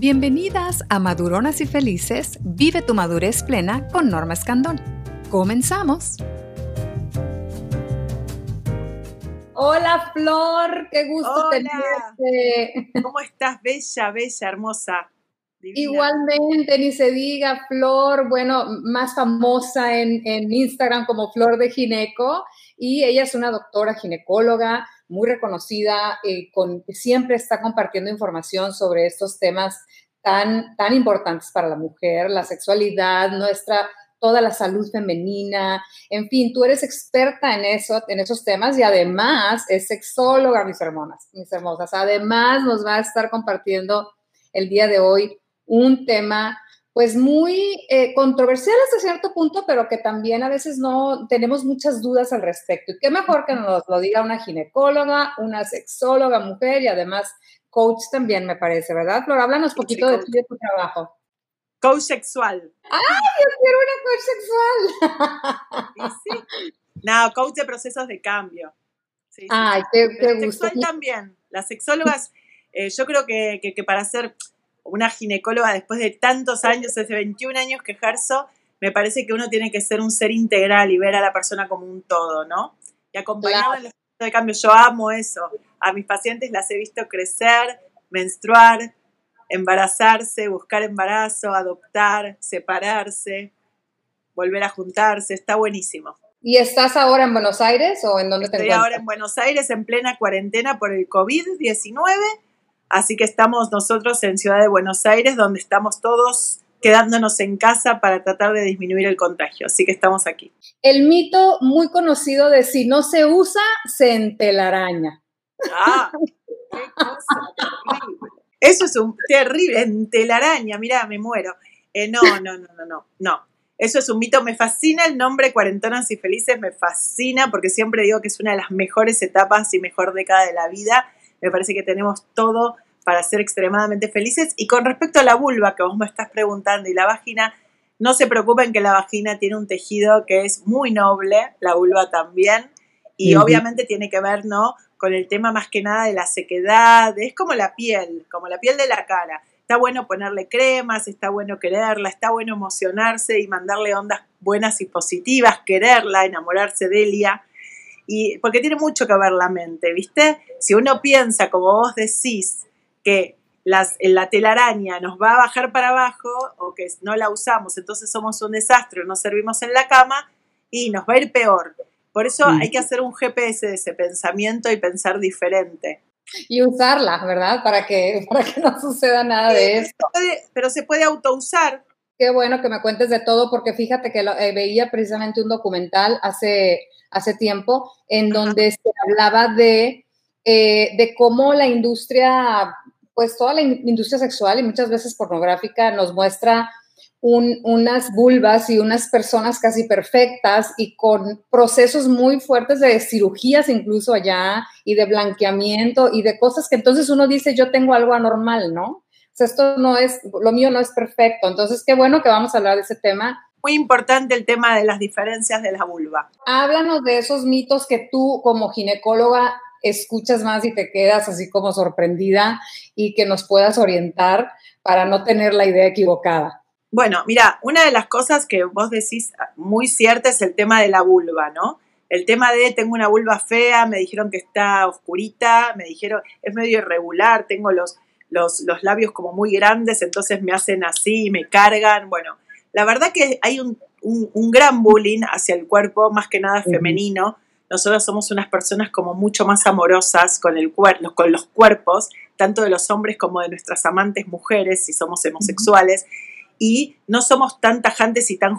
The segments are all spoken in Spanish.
Bienvenidas a Maduronas y Felices, vive tu madurez plena con Norma Escandón. Comenzamos. Hola Flor, qué gusto tenerte. ¿Cómo estás? Bella, bella, hermosa. Igualmente, ni se diga, Flor, bueno, más famosa en, en Instagram como Flor de Gineco, y ella es una doctora ginecóloga muy reconocida, eh, con, siempre está compartiendo información sobre estos temas tan, tan importantes para la mujer, la sexualidad, nuestra, toda la salud femenina, en fin, tú eres experta en eso, en esos temas y además es sexóloga, mis hermanas, mis hermosas. Además nos va a estar compartiendo el día de hoy un tema pues muy eh, controversial hasta cierto punto, pero que también a veces no tenemos muchas dudas al respecto. Y qué mejor que nos lo diga una ginecóloga, una sexóloga mujer y además coach también, me parece, ¿verdad? Flor, háblanos un poquito de, de tu trabajo. Coach sexual. ¡Ay, yo quiero una coach sexual! sí? No, coach de procesos de cambio. Ay, qué, qué gusto. Sexual también. Las sexólogas, eh, yo creo que, que, que para ser una ginecóloga después de tantos años, hace 21 años que ejerzo, me parece que uno tiene que ser un ser integral y ver a la persona como un todo, ¿no? Y acompañado en los de cambio, yo amo eso. A mis pacientes las he visto crecer, menstruar, embarazarse, buscar embarazo, adoptar, separarse, volver a juntarse, está buenísimo. ¿Y estás ahora en Buenos Aires o en dónde te encuentras? Estoy ahora en Buenos Aires en plena cuarentena por el COVID-19 Así que estamos nosotros en Ciudad de Buenos Aires, donde estamos todos quedándonos en casa para tratar de disminuir el contagio. Así que estamos aquí. El mito muy conocido de si no se usa, se entelaraña. Ah, qué cosa terrible. Eso es un terrible, entelaraña, mira, me muero. Eh, no, no, no, no, no, no. Eso es un mito. Me fascina el nombre Cuarentonas y Felices, me fascina porque siempre digo que es una de las mejores etapas y mejor década de la vida me parece que tenemos todo para ser extremadamente felices. Y con respecto a la vulva, que vos me estás preguntando, y la vagina, no se preocupen que la vagina tiene un tejido que es muy noble, la vulva también, y obviamente tiene que ver, ¿no? Con el tema más que nada de la sequedad, es como la piel, como la piel de la cara. Está bueno ponerle cremas, está bueno quererla, está bueno emocionarse y mandarle ondas buenas y positivas, quererla, enamorarse de ella y porque tiene mucho que ver la mente, ¿viste? Si uno piensa, como vos decís, que las, la telaraña nos va a bajar para abajo o que no la usamos, entonces somos un desastre, no servimos en la cama y nos va a ir peor. Por eso hay que hacer un GPS de ese pensamiento y pensar diferente. Y usarla, ¿verdad? Para que, para que no suceda nada de esto. pero se puede autousar. Qué bueno que me cuentes de todo, porque fíjate que eh, veía precisamente un documental hace hace tiempo, en donde se hablaba de, eh, de cómo la industria, pues toda la industria sexual y muchas veces pornográfica nos muestra unas vulvas y unas personas casi perfectas y con procesos muy fuertes de cirugías incluso allá y de blanqueamiento y de cosas que entonces uno dice yo tengo algo anormal, ¿no? Esto no es, lo mío no es perfecto. Entonces, qué bueno que vamos a hablar de ese tema muy importante el tema de las diferencias de la vulva. Háblanos de esos mitos que tú como ginecóloga escuchas más y te quedas así como sorprendida y que nos puedas orientar para no tener la idea equivocada. Bueno, mira, una de las cosas que vos decís muy cierta es el tema de la vulva, ¿no? El tema de tengo una vulva fea, me dijeron que está oscurita, me dijeron es medio irregular, tengo los, los, los labios como muy grandes, entonces me hacen así me cargan. Bueno, la verdad que hay un, gran bullying hacia el cuerpo, más que nada femenino. Nosotros somos unas personas como mucho más amorosas con, el con los cuerpos, tanto de los hombres como de nuestras amantes mujeres, si somos homosexuales, y no somos tan tajantes y tan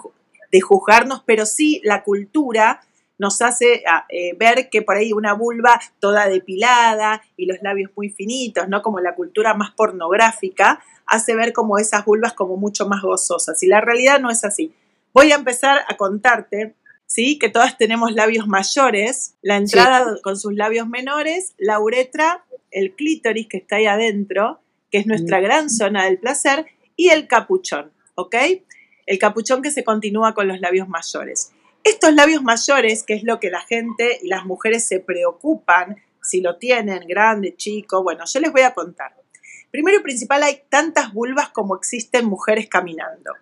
de juzgarnos, pero sí la cultura nos hace ah, eh, ver que por ahí una vulva toda depilada y los labios muy finitos, ¿no? Como la cultura más pornográfica, hace ver como esas vulvas como mucho más gozosas. Y la realidad no es así. Voy a empezar a contarte, ¿sí? Que todas tenemos labios mayores, la entrada con sus labios menores, la uretra, el clítoris que está ahí adentro, que es nuestra gran zona del placer, y el capuchón, ¿ok? El capuchón que se continúa con los labios mayores. Estos labios mayores, que es lo que la gente y las mujeres se preocupan, si lo tienen grande, chico, bueno, yo les voy a contar. Primero y principal, hay tantas vulvas como existen mujeres caminando.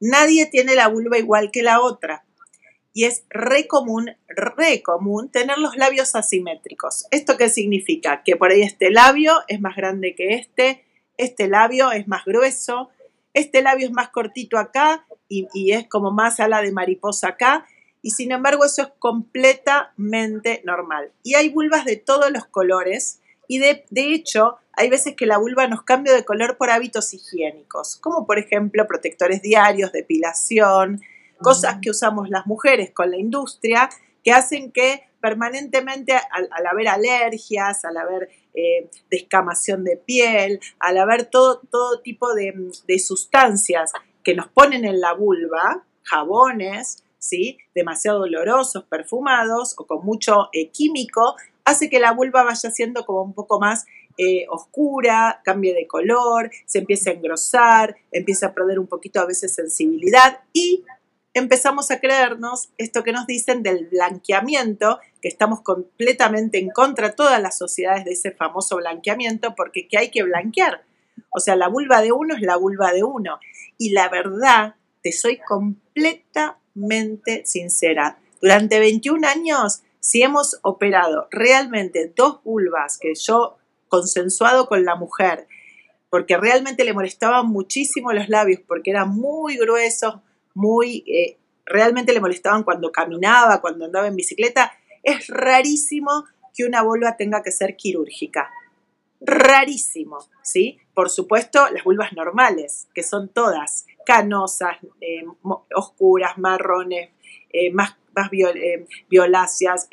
Nadie tiene la vulva igual que la otra. Y es re común, re común tener los labios asimétricos. ¿Esto qué significa? Que por ahí este labio es más grande que este, este labio es más grueso, este labio es más cortito acá y, y es como más ala de mariposa acá. Y sin embargo eso es completamente normal. Y hay vulvas de todos los colores y de, de, hecho, hay veces que la vulva nos cambia de color por hábitos higiénicos, como por ejemplo protectores diarios, depilación, cosas que usamos las mujeres con la industria, que hacen que permanentemente, al, al haber alergias, al haber eh, descamación de piel, al haber todo, todo tipo de, de sustancias que nos ponen en la vulva, jabones, ¿sí? demasiado dolorosos, perfumados o con mucho eh, químico, hace que la vulva vaya siendo como un poco más eh, oscura, cambie de color, se empiece a engrosar, empieza a perder un poquito a veces sensibilidad y empezamos a creernos esto que nos dicen del blanqueamiento, que estamos completamente en contra todas las sociedades de ese famoso blanqueamiento, porque ¿qué hay que blanquear? O sea, la vulva de uno es la vulva de uno. Y la verdad, te soy completamente sincera, durante 21 años, si hemos operado realmente dos vulvas que yo consensuado con la mujer, porque realmente le molestaban muchísimo los labios, porque eran muy gruesos, muy, eh, realmente le molestaban cuando caminaba, cuando andaba en bicicleta. Es rarísimo que una vulva tenga que ser quirúrgica. Rarísimo, ¿sí? Por supuesto, las vulvas normales, que son todas canosas, eh, oscuras, marrones, eh, más, más violáceas,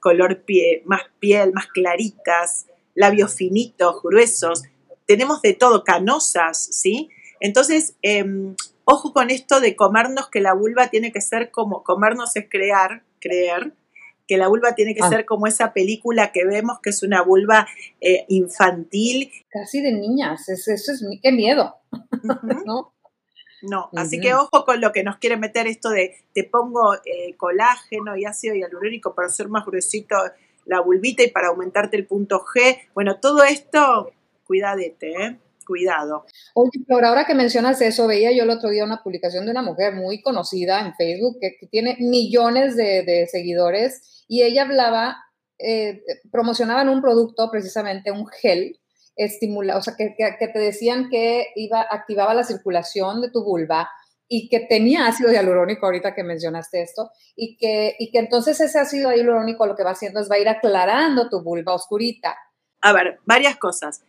color pie, más piel, más claritas, labios finitos, gruesos. Tenemos de todo, canosas, ¿sí? Entonces, em, Ojo con esto de comernos que la vulva tiene que ser como, comernos es crear, creer, que la vulva tiene que ah. ser como esa película que vemos que es una vulva eh, infantil. Casi de niñas, eso, es, qué miedo, ¿no? No, así que ojo con lo que nos quiere meter esto de te pongo eh, colágeno y ácido hialurónico para hacer más gruesito la vulvita y para aumentarte el punto G. Bueno, todo esto, cuidadete, ¿eh? Cuidado. Oye, pero ahora que mencionas eso, veía yo el otro día una publicación de una mujer muy conocida en Facebook que, tiene millones de, seguidores y ella hablaba, eh, promocionaban un producto, precisamente un gel, estimula, o sea, que, te decían que iba, activaba la circulación de tu vulva y que tenía ácido hialurónico, ahorita que mencionaste esto, y que, y que entonces ese ácido hialurónico lo que va haciendo es va a ir aclarando tu vulva oscurita. A ver, varias cosas.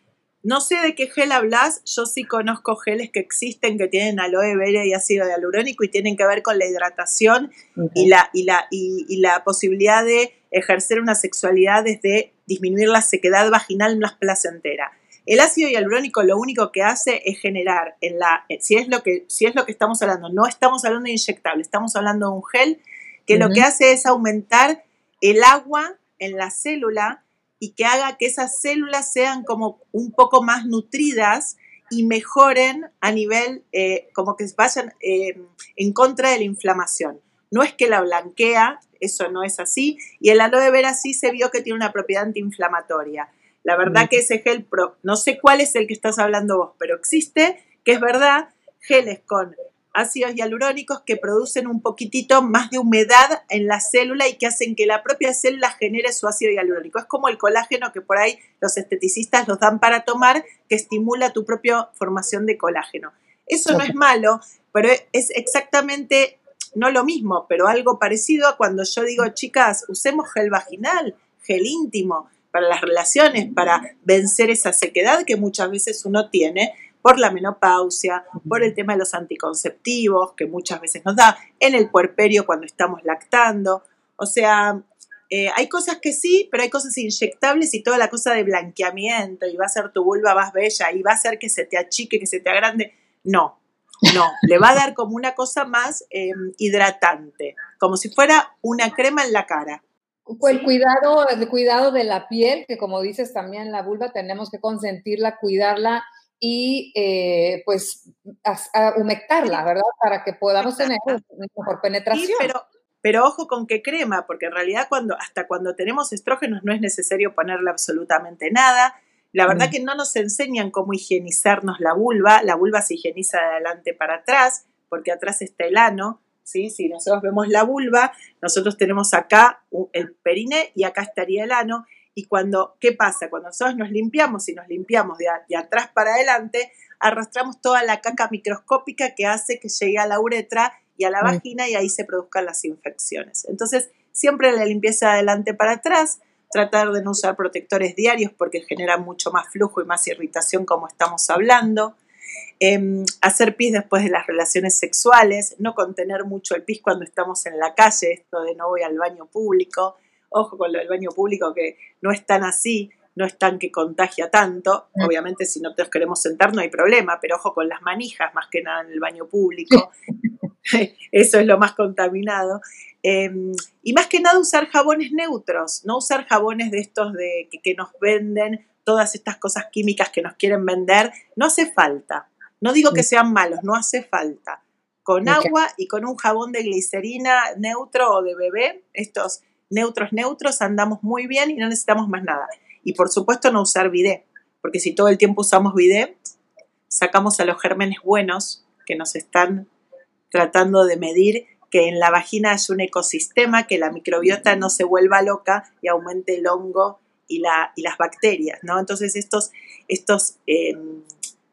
No sé de qué gel hablas, yo sí conozco geles que existen que tienen aloe vera y ácido hialurónico y tienen que ver con la hidratación y, la, y, la, y, la posibilidad de ejercer una sexualidad desde disminuir la sequedad vaginal más placentera. El ácido hialurónico lo único que hace es generar en la, si es lo que, si es lo que estamos hablando, no estamos hablando de inyectable, estamos hablando de un gel que lo que hace es aumentar el agua en la célula y que haga que esas células sean como un poco más nutridas y mejoren a nivel, eh, como que vayan eh, en contra de la inflamación. No es que la blanquea, eso no es así, y el aloe vera sí se vio que tiene una propiedad antiinflamatoria. La verdad mm. que ese gel, pro, no sé cuál es el que estás hablando vos, pero existe, que es verdad, geles con ácidos hialurónicos que producen un poquitito más de humedad en la célula y que hacen que la propia célula genere su ácido hialurónico. Es como el colágeno que por ahí los esteticistas los dan para tomar, que estimula tu propia formación de colágeno. Eso no es malo, pero es exactamente no lo mismo, pero algo parecido a cuando yo digo, chicas, usemos gel vaginal, gel íntimo para las relaciones, para vencer esa sequedad que muchas veces uno tiene por la menopausia, por el tema de los anticonceptivos, que muchas veces nos da, en el puerperio cuando estamos lactando. O sea, eh, hay cosas que sí, pero hay cosas inyectables y toda la cosa de blanqueamiento y va a ser tu vulva más bella y va a hacer que se te achique, que se te agrande. No, no, le va a dar como una cosa más em, hidratante, como si fuera una crema en la cara. El cuidado, el cuidado de la piel, que como dices también la vulva tenemos que consentirla, cuidarla y eh, pues a, humectarla, ¿verdad? Para que podamos tener mejor penetración. pero, pero ojo con qué crema, porque en realidad cuando, hasta cuando tenemos estrógenos no es necesario ponerle absolutamente nada. La verdad que no nos enseñan cómo higienizarnos la vulva. La vulva se higieniza de adelante para atrás, porque atrás está el ano. ¿sí? Si nosotros vemos la vulva, nosotros tenemos acá el perine y acá estaría el ano. Y cuando, ¿qué pasa? Cuando nosotros nos limpiamos y nos limpiamos de, de atrás para adelante, arrastramos toda la caca microscópica que hace que llegue a la uretra y a la vagina y ahí se produzcan las infecciones. Entonces, siempre la limpieza de adelante para atrás, tratar de no usar protectores diarios porque genera mucho más flujo y más irritación como estamos hablando. Em, hacer pis después de las relaciones sexuales, no contener mucho el pis cuando estamos en la calle, esto de no voy al baño público. Ojo con del baño público que no es tan así, no es tan que contagia tanto. Obviamente si no nos queremos sentar no hay problema, pero ojo con las manijas más que nada en el baño público. Eso es lo más contaminado. Em, y más que nada usar jabones neutros, no usar jabones de estos de, que, nos venden todas estas cosas químicas que nos quieren vender. No hace falta. No digo que sean malos, no hace falta. Con agua y con un jabón de glicerina neutro o de bebé, estos neutros neutros, andamos muy bien y no necesitamos más nada. Y por supuesto no usar bidé, porque si todo el tiempo usamos bidé, sacamos a los gérmenes buenos que nos están tratando de medir que en la vagina es un ecosistema, que la microbiota no se vuelva loca y aumente el hongo y, la, y las bacterias, ¿no? Entonces estos, estos em,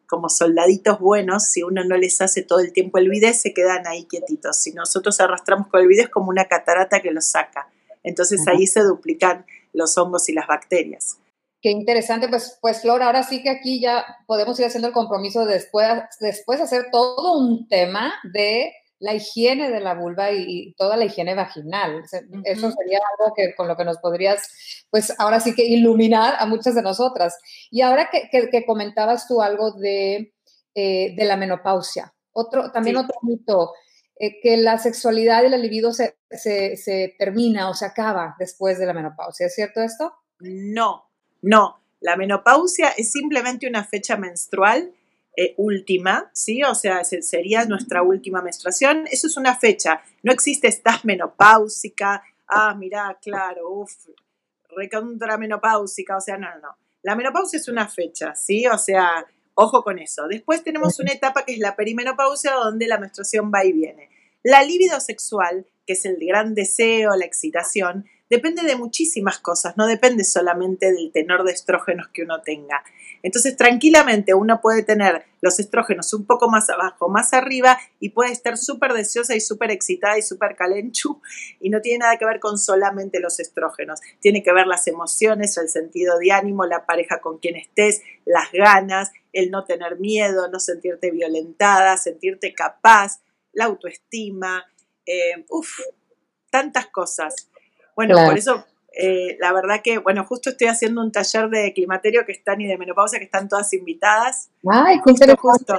como soldaditos buenos, si uno no les hace todo el tiempo el bidet, se quedan ahí quietitos. Si nosotros arrastramos con el bidet es como una catarata que los saca. Entonces ahí se duplican los hongos y las bacterias. Qué interesante, pues, pues Flor, ahora sí que aquí ya podemos ir haciendo el compromiso de después, después hacer todo un tema de la higiene de la vulva y, toda la higiene vaginal. Eso sería algo que con lo que nos podrías, pues ahora sí que iluminar a muchas de nosotras. Y ahora que, que, comentabas tú algo de, eh, de, la menopausia, otro, también otro mito, eh, que la sexualidad y la libido se, se, termina o se acaba después de la menopausia. ¿Es cierto esto? No, no, la menopausia es simplemente una fecha menstrual eh, última, ¿sí? O sea, sería nuestra última menstruación. Eso es una fecha. No existe estás menopáusica. Ah, mira, claro, uff, recontra menopáusica. O sea, no, no, no. La menopausia es una fecha, ¿sí? O sea, ojo con eso. Después tenemos una etapa que es la perimenopausia, donde la menstruación va y viene. La libido sexual, que es el gran deseo, la excitación, depende de muchísimas cosas, no depende solamente del tenor de estrógenos que uno tenga. Entonces, tranquilamente uno puede tener los estrógenos un poco más abajo, más arriba y puede estar súper deseosa y súper excitada y súper calenchu y no tiene nada que ver con solamente los estrógenos. Tiene que ver las emociones, el sentido de ánimo, la pareja con quien estés, las ganas, el no tener miedo, no sentirte violentada, sentirte capaz, la autoestima, eh, uff, tantas cosas. Bueno, por eso, eh, la verdad que, bueno, justo estoy haciendo un taller de climaterio que están y de menopausia que están todas invitadas. Ay, justo, justo,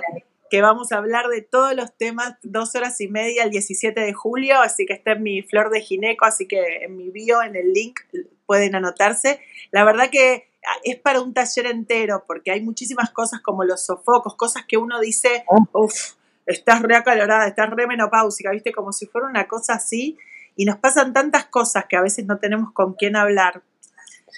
que vamos a hablar de todos los temas, dos horas y media el 17 de julio, así que está en mi flor de gineco, así que en mi bio, en el link, pueden anotarse. La verdad que ah, es para un taller entero, porque hay muchísimas cosas como los sofocos, cosas que uno dice, oh. uff, estás re acalorada, estás re menopáusica, viste, como si fuera una cosa así y nos pasan tantas cosas que a veces no tenemos con quién hablar,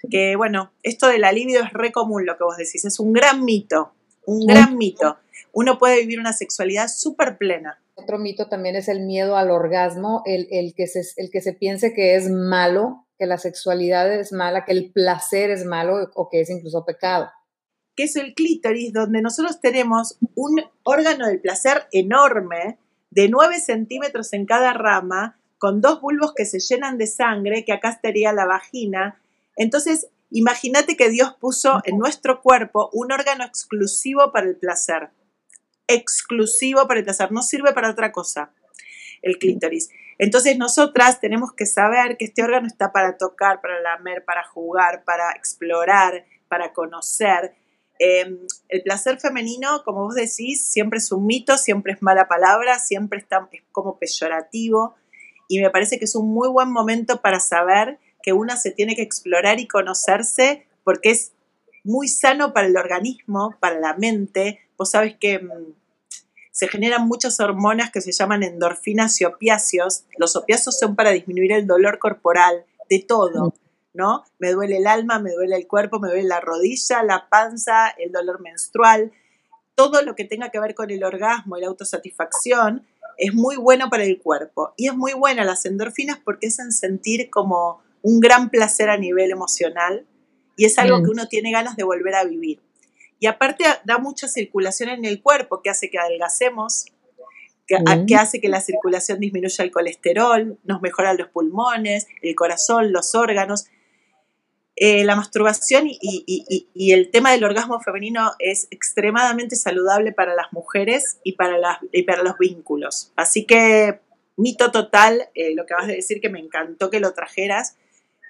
que bueno, esto del alivio es re común lo que vos decís, es un gran mito, un gran mito. Uno puede vivir una sexualidad súper plena. Otro mito también es el miedo al orgasmo, el, el, que se, el que se piense que es malo, que la sexualidad es mala, que el placer es malo o que es incluso pecado. Que es el clítoris, donde nosotros tenemos un órgano del placer enorme, de 9 centímetros en cada rama, con dos bulbos que se llenan de sangre, que acá estaría la vagina. Entonces, imagínate que Dios puso en nuestro cuerpo un órgano exclusivo para el placer. Exclusivo para el placer, no sirve para otra cosa, el clítoris. Entonces nosotras tenemos que saber que este órgano está para tocar, para lamer, para jugar, para explorar, para conocer. Em, el placer femenino, como vos decís, siempre es un mito, siempre es mala palabra, siempre está, es como peyorativo y me parece que es un muy buen momento para saber que una se tiene que explorar y conocerse porque es muy sano para el organismo, para la mente. Vos sabes que mm, se generan muchas hormonas que se llaman endorfinas y opiáceos. Los opiáceos son para disminuir el dolor corporal de todo, ¿no? Me duele el alma, me duele el cuerpo, me duele la rodilla, la panza, el dolor menstrual, todo lo que tenga que ver con el orgasmo y la autosatisfacción es muy bueno para el cuerpo. Y es muy buena las endorfinas porque es en sentir como un gran placer a nivel emocional y es algo que mm. uno tiene ganas de volver a vivir. Y aparte da mucha circulación en el cuerpo que hace que adelgacemos, que, mm. hace que la circulación disminuya el colesterol, nos mejora los pulmones, el corazón, los órganos. Eh, la masturbación y, el tema del orgasmo femenino es extremadamente saludable para las mujeres y para, los vínculos. Así que, mito total, eh, lo que vas a decir que me encantó que lo trajeras,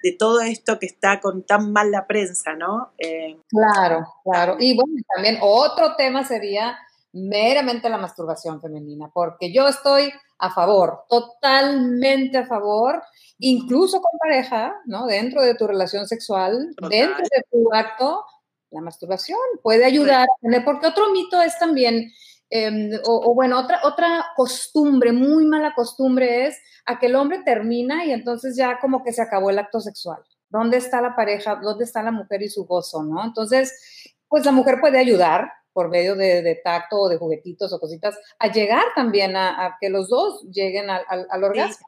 de todo esto que está con tan mal la prensa, ¿no? Eh, claro, claro. Y bueno, también otro tema sería meramente la masturbación femenina, porque yo estoy a favor, totalmente a favor, incluso con pareja, ¿no? Dentro de tu relación sexual, dentro de tu acto, la masturbación puede ayudar porque otro mito es también, em, o, bueno, otra, otra costumbre, muy mala costumbre es a que el hombre termina y entonces ya como que se acabó el acto sexual. ¿Dónde está la pareja? ¿Dónde está la mujer y su gozo? ¿no? Entonces, pues la mujer puede ayudar, por medio de, tacto o de juguetitos o cositas, a llegar también a, que los dos lleguen al, al, orgasmo.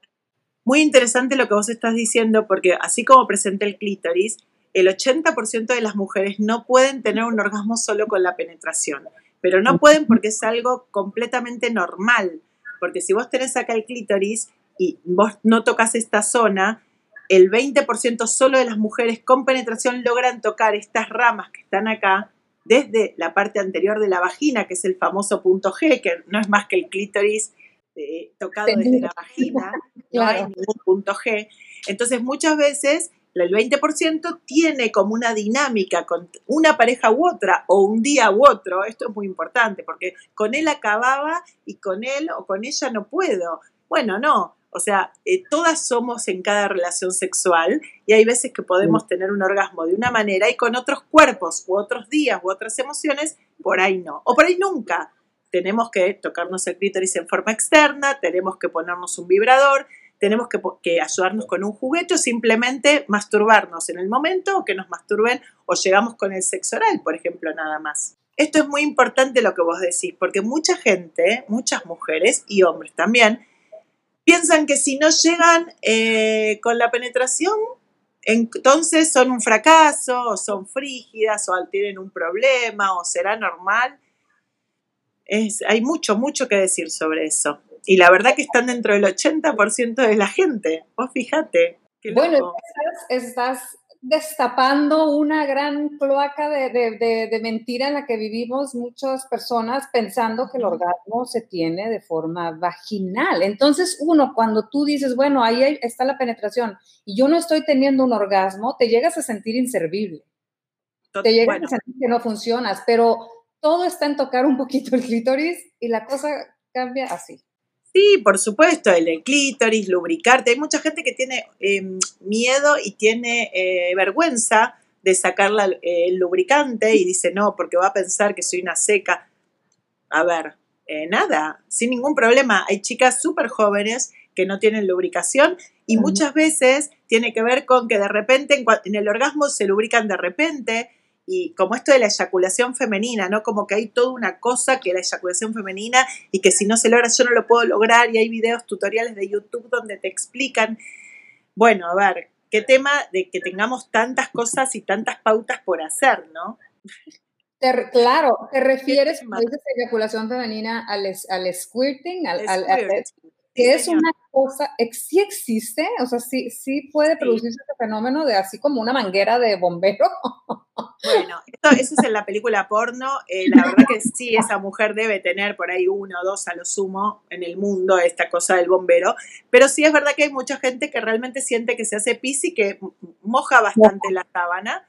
Muy interesante lo que vos estás diciendo, porque así como presenté el clítoris, el 80% de las mujeres no pueden tener un orgasmo solo con la penetración, pero no pueden porque es algo completamente normal, porque si vos tenés acá el clítoris y vos no tocas esta zona, el 20% solo de las mujeres con penetración logran tocar estas ramas que están acá desde la parte anterior de la vagina, que es el famoso punto G, que no es más que el clítoris eh, tocado desde la vagina, no hay ningún punto G. Entonces muchas veces el 20% tiene como una dinámica con una pareja u otra, o un día u otro, esto es muy importante, porque con él acababa y con él o con ella no puedo. Bueno, no, o sea, eh, todas somos en cada relación sexual y hay veces que podemos tener un orgasmo de una manera y con otros cuerpos u otros días u otras emociones, por ahí no. O por ahí nunca. Tenemos que tocarnos el clítoris en forma externa, tenemos que ponernos un vibrador, tenemos que, que, ayudarnos con un juguete o simplemente masturbarnos en el momento o que nos masturben o llegamos con el sexo oral, por ejemplo, nada más. Esto es muy importante lo que vos decís, porque mucha gente, muchas mujeres y hombres también, piensan que si no llegan eh, con la penetración, entonces son un fracaso, o son frígidas, o tienen un problema, o será normal. Es, hay mucho, mucho que decir sobre eso. Y la verdad que están dentro del 80% de la gente. Vos fíjate. Bueno, estás destapando una gran cloaca de, mentira en la que vivimos muchas personas pensando que el orgasmo se tiene de forma vaginal. Entonces, uno, cuando tú dices, bueno, ahí está la penetración y yo no estoy teniendo un orgasmo, te llegas a sentir inservible. te llegas a sentir que no funcionas, pero todo está en tocar un poquito el clítoris y la cosa cambia así. Sí, por supuesto, el clítoris, lubricarte. Hay mucha gente que tiene em, miedo y tiene eh, vergüenza de sacar el lubricante y dice, no, porque va a pensar que soy una seca. A ver, eh, nada, sin ningún problema. Hay chicas súper jóvenes que no tienen lubricación y muchas veces tiene que ver con que de repente en el orgasmo se lubrican de repente y como esto de la eyaculación femenina, ¿no? Como que hay toda una cosa que la eyaculación femenina y que si no se logra yo no lo puedo lograr y hay videos tutoriales de YouTube donde te explican, bueno, a ver, qué tema de que tengamos tantas cosas y tantas pautas por hacer, ¿no? claro, te refieres, dices eyaculación femenina, al, al squirting, al, que es una cosa, sí existe, o sea, sí, sí puede producirse ese fenómeno de así como una manguera de bombero. Bueno, esto, eso es en la película porno. Eh, la verdad que sí, esa mujer debe tener por ahí uno o dos a lo sumo en el mundo esta cosa del bombero. Pero sí es verdad que hay mucha gente que realmente siente que se hace pis y que moja bastante la sábana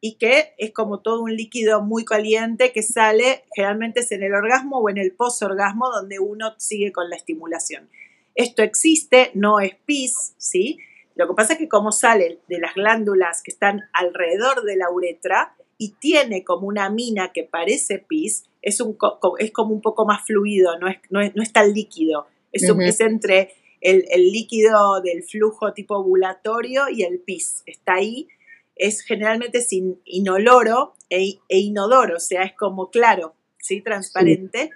y que es como todo un líquido muy caliente que sale, generalmente es en el orgasmo o en el posorgasmo donde uno sigue con la estimulación. Esto existe, no es pis, ¿sí? Lo que pasa es que como sale de las glándulas que están alrededor de la uretra y tiene como una mina que parece pis, es, un, es como un poco más fluido, no es, no es, tan líquido. Es, es entre el, líquido del flujo tipo ovulatorio y el pis. Está ahí, es generalmente sin inoloro e, e inodoro, o sea, es como claro, ¿sí? Transparente.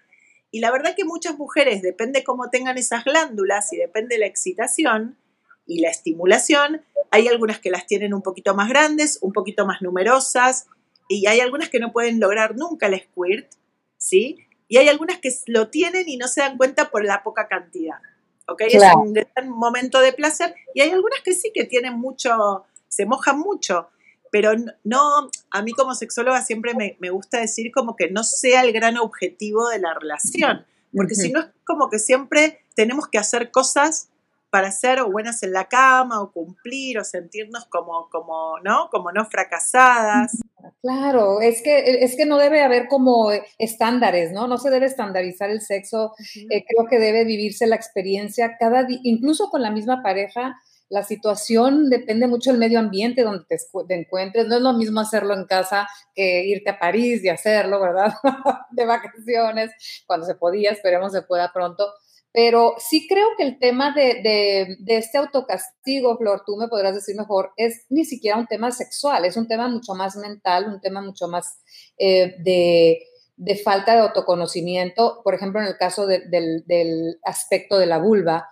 Y la verdad que muchas mujeres, depende cómo tengan esas glándulas y depende de la excitación y la estimulación, hay algunas que las tienen un poquito más grandes, un poquito más numerosas, y hay algunas que no pueden lograr nunca el squirt, ¿sí? Y hay algunas que lo tienen y no se dan cuenta por la poca cantidad, ¿ok? Es un, momento de placer, y hay algunas que sí que tienen mucho, se mojan mucho, pero no, a mí como sexóloga siempre me, gusta decir como que no sea el gran objetivo de la relación, porque si no es como que siempre tenemos que hacer cosas para ser o buenas en la cama o cumplir o sentirnos como, como, ¿no? Como no fracasadas. Claro, es que, es que no debe haber como estándares, ¿no? No se debe estandarizar el sexo. Eh, creo que debe vivirse la experiencia cada día, incluso con la misma pareja, la situación depende mucho del medio ambiente donde te, encuentres. No es lo mismo hacerlo en casa que irte a París y hacerlo, ¿verdad? de vacaciones, cuando se podía, esperemos se pueda pronto. Pero sí creo que el tema de, este autocastigo, Flor, tú me podrás decir mejor, es ni siquiera un tema sexual, es un tema mucho más mental, un tema mucho más eh, de, falta de autoconocimiento. Por ejemplo, en el caso del, del aspecto de la vulva,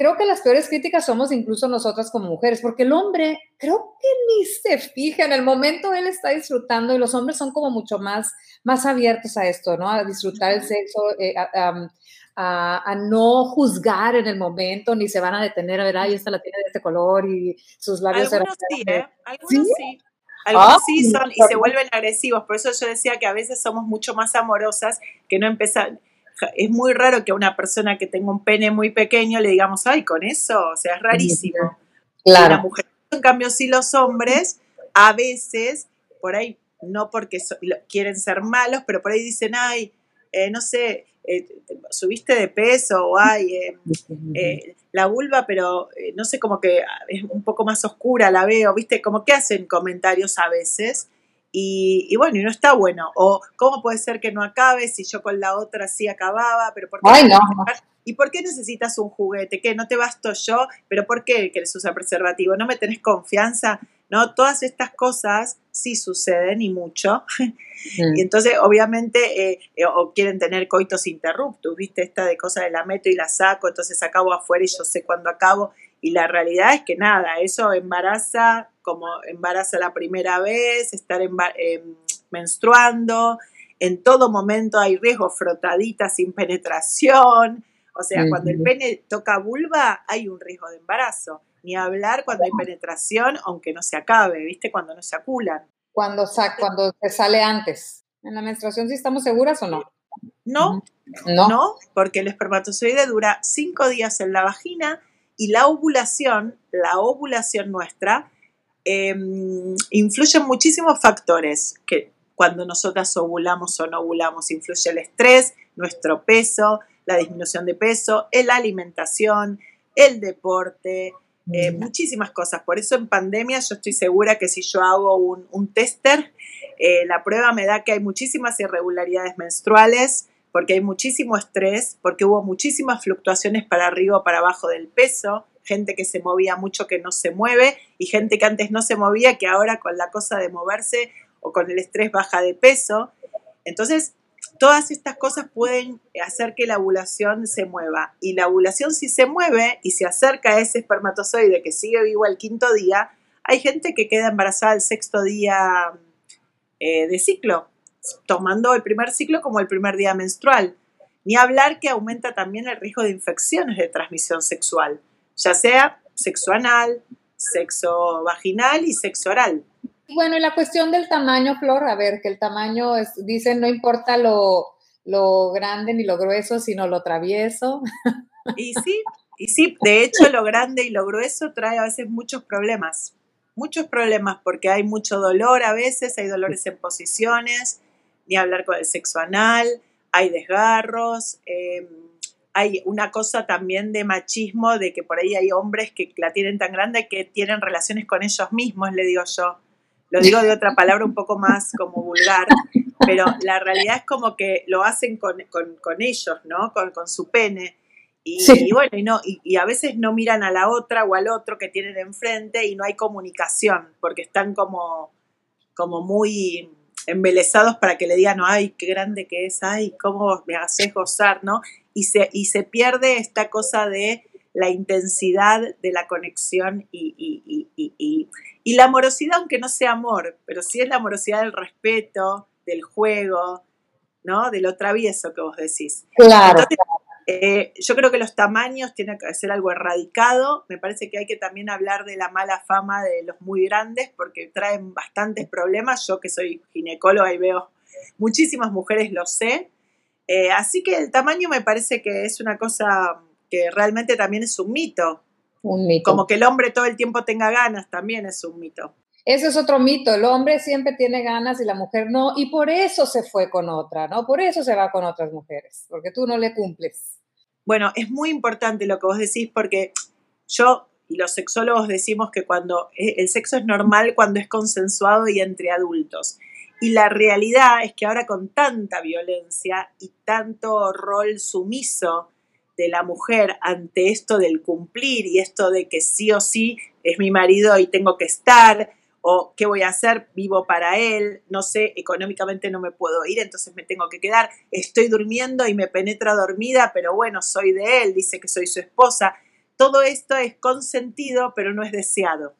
creo que las peores críticas somos incluso nosotras como mujeres, porque el hombre creo que ni se fija, en el momento él está disfrutando y los hombres son como mucho más, más abiertos a esto, ¿no? A disfrutar el sexo, eh, a, no juzgar en el momento, ni se van a detener a ver, ay, esta la tiene de este color y sus labios... Algunos sí, ¿eh? Algunos sí. Algunos sí ah, son y se vuelven agresivos, por eso yo decía que a veces somos mucho más amorosas que no empezar es muy raro que a una persona que tenga un pene muy pequeño le digamos, ay, con eso, o sea, es rarísimo. Claro. mujer, en cambio, sí los hombres, a veces, por ahí, no porque quieren ser malos, pero por ahí dicen, ay, eh, no sé, eh, subiste de peso o ay, eh, la vulva, pero no sé, como que es un poco más oscura, la veo, viste, como que hacen comentarios a veces y, bueno, y no está bueno. O cómo puede ser que no acabe si yo con la otra sí acababa, pero ¿por qué? ¿Y por qué necesitas un juguete? ¿Qué? ¿No te basto yo? ¿Pero por qué quieres usar preservativo? ¿No me tenés confianza? ¿No? Todas estas cosas sí suceden y mucho. Mm. Y entonces, obviamente, eh, eh, o quieren tener coitos interruptos, ¿viste? Esta de cosas de la meto y la saco, entonces acabo afuera y yo sé cuándo acabo. Y la realidad es que nada, eso embaraza como embaraza la primera vez, estar em, menstruando, en todo momento hay riesgo frotadita sin penetración, o sea, cuando el pene toca vulva hay un riesgo de embarazo, ni hablar cuando hay penetración, aunque no se acabe, ¿viste? Cuando no se aculan. Cuando, cuando se sale antes. ¿En la menstruación sí estamos seguras o no? No, no, no, porque el espermatozoide dura cinco días en la vagina y la ovulación, la ovulación nuestra, em, influyen muchísimos factores que cuando nosotras ovulamos o no ovulamos, influye el estrés, nuestro peso, la disminución de peso, la alimentación, el deporte, eh, muchísimas cosas. Por eso en pandemia yo estoy segura que si yo hago un, tester, eh, la prueba me da que hay muchísimas irregularidades menstruales, porque hay muchísimo estrés, porque hubo muchísimas fluctuaciones para arriba o para abajo del peso, gente que se movía mucho que no se mueve y gente que antes no se movía que ahora con la cosa de moverse o con el estrés baja de peso. Entonces, todas estas cosas pueden hacer que la ovulación se mueva. Y la ovulación si se mueve y se acerca a ese espermatozoide que sigue vivo al quinto día, hay gente que queda embarazada el sexto día eh, de ciclo tomando el primer ciclo como el primer día menstrual. Ni hablar que aumenta también el riesgo de infecciones de transmisión sexual, ya sea sexo anal, sexo vaginal y sexo oral. Bueno, y la cuestión del tamaño, Flor, a ver, que el tamaño, es, dicen, no importa lo, lo grande ni lo grueso, sino lo travieso. Y sí, y sí, de hecho lo grande y lo grueso trae a veces muchos problemas, muchos problemas porque hay mucho dolor a veces, hay dolores en posiciones, ni hablar con el sexo anal, hay desgarros, em, hay una cosa también de machismo, de que por ahí hay hombres que la tienen tan grande que tienen relaciones con ellos mismos, le digo yo. Lo digo de otra palabra un poco más como vulgar, pero la realidad es como que lo hacen con, ellos, ¿no? Con, con, su pene. Y, bueno, y, no, y, a veces no miran a la otra o al otro que tienen enfrente y no hay comunicación, porque están como, como muy embelesados para que le digan, ay, qué grande que es, ay, cómo me haces gozar, ¿no? Y se, y se pierde esta cosa de la intensidad de la conexión y, y, la amorosidad, aunque no sea amor, pero sí es la amorosidad del respeto, del juego, ¿no? De lo travieso que vos decís. Claro. Eh, yo creo que los tamaños tienen que ser algo erradicado. Me parece que hay que también hablar de la mala fama de los muy grandes porque traen bastantes problemas. Yo que soy ginecóloga y veo muchísimas mujeres, lo sé. Eh, así que el tamaño me parece que es una cosa que realmente también es un mito. Un mito. Como que el hombre todo el tiempo tenga ganas, también es un mito. Ese es otro mito, el hombre siempre tiene ganas y la mujer no, y por eso se fue con otra, ¿no? Por eso se va con otras mujeres, porque tú no le cumples. Bueno, es muy importante lo que vos decís porque yo y los sexólogos decimos que cuando e, el sexo es normal cuando es consensuado y entre adultos. Y la realidad es que ahora con tanta violencia y tanto rol sumiso de la mujer ante esto del cumplir y esto de que sí o sí es mi marido y tengo que estar, o qué voy a hacer, vivo para él, no sé, económicamente no me puedo ir, entonces me tengo que quedar, estoy durmiendo y me penetra dormida, pero bueno, soy de él, dice que soy su esposa. Todo esto es consentido, pero no es deseado.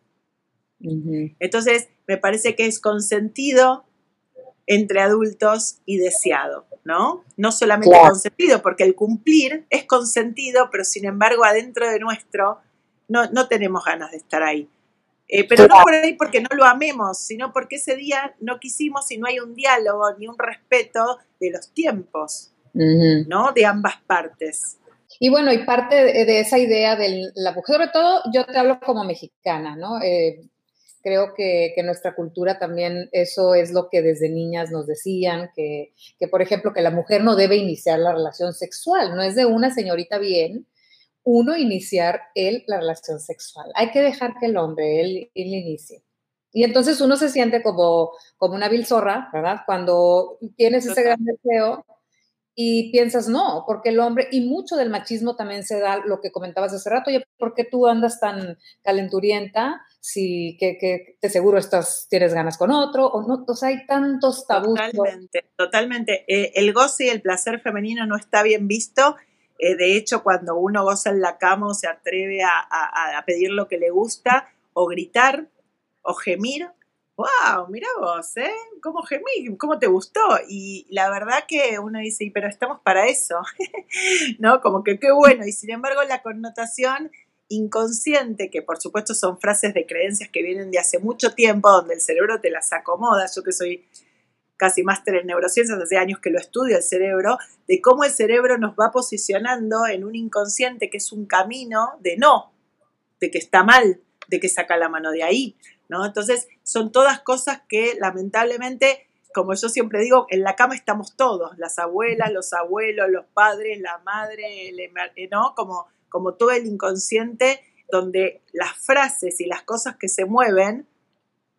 Entonces, me parece que es consentido entre adultos y deseado, ¿no? No solamente consentido, porque el cumplir es consentido, pero sin embargo adentro de nuestro no, no tenemos ganas de estar ahí. Eh, pero no por ahí porque no lo amemos, sino porque ese día no quisimos y no hay un diálogo ni un respeto de los tiempos, ¿no? De ambas partes. Y bueno, y parte de, esa idea de la mujer, sobre todo yo te hablo como mexicana, ¿no? Eh, creo que, que, nuestra cultura también eso es lo que desde niñas nos decían, que, que, por ejemplo, que la mujer no debe iniciar la relación sexual, no es de una señorita bien uno iniciar él la relación sexual. Hay que dejar que el hombre, él, él inicie. Y entonces uno se siente como, como una vil zorra, ¿verdad? Cuando tienes ese gran deseo y piensas, no, porque el hombre, y mucho del machismo también se da lo que comentabas hace rato, oye, ¿por qué tú andas tan calenturienta? Si que, que te seguro estás, tienes ganas con otro, o no, o sea, hay tantos tabús. Totalmente, totalmente. Eh, el goce y el placer femenino no está bien visto. Eh, de hecho, cuando uno goza en la cama o se atreve a, a pedir lo que le gusta, o gritar, o gemir, wow, mira vos, ¿eh? ¿Cómo gemí? ¿Cómo te gustó? Y la verdad que uno dice, pero estamos para eso, ¿no? Como que qué bueno. Y sin embargo, la connotación inconsciente, que por supuesto son frases de creencias que vienen de hace mucho tiempo, donde el cerebro te las acomoda, yo que soy casi máster en neurociencias, hace años que lo estudio el cerebro, de cómo el cerebro nos va posicionando en un inconsciente que es un camino de no, de que está mal, de que saca la mano de ahí, ¿no? Entonces, son todas cosas que lamentablemente, como yo siempre digo, en la cama estamos todos, las abuelas, los abuelos, los padres, la madre, ¿no? Como, como todo el inconsciente donde las frases y las cosas que se mueven,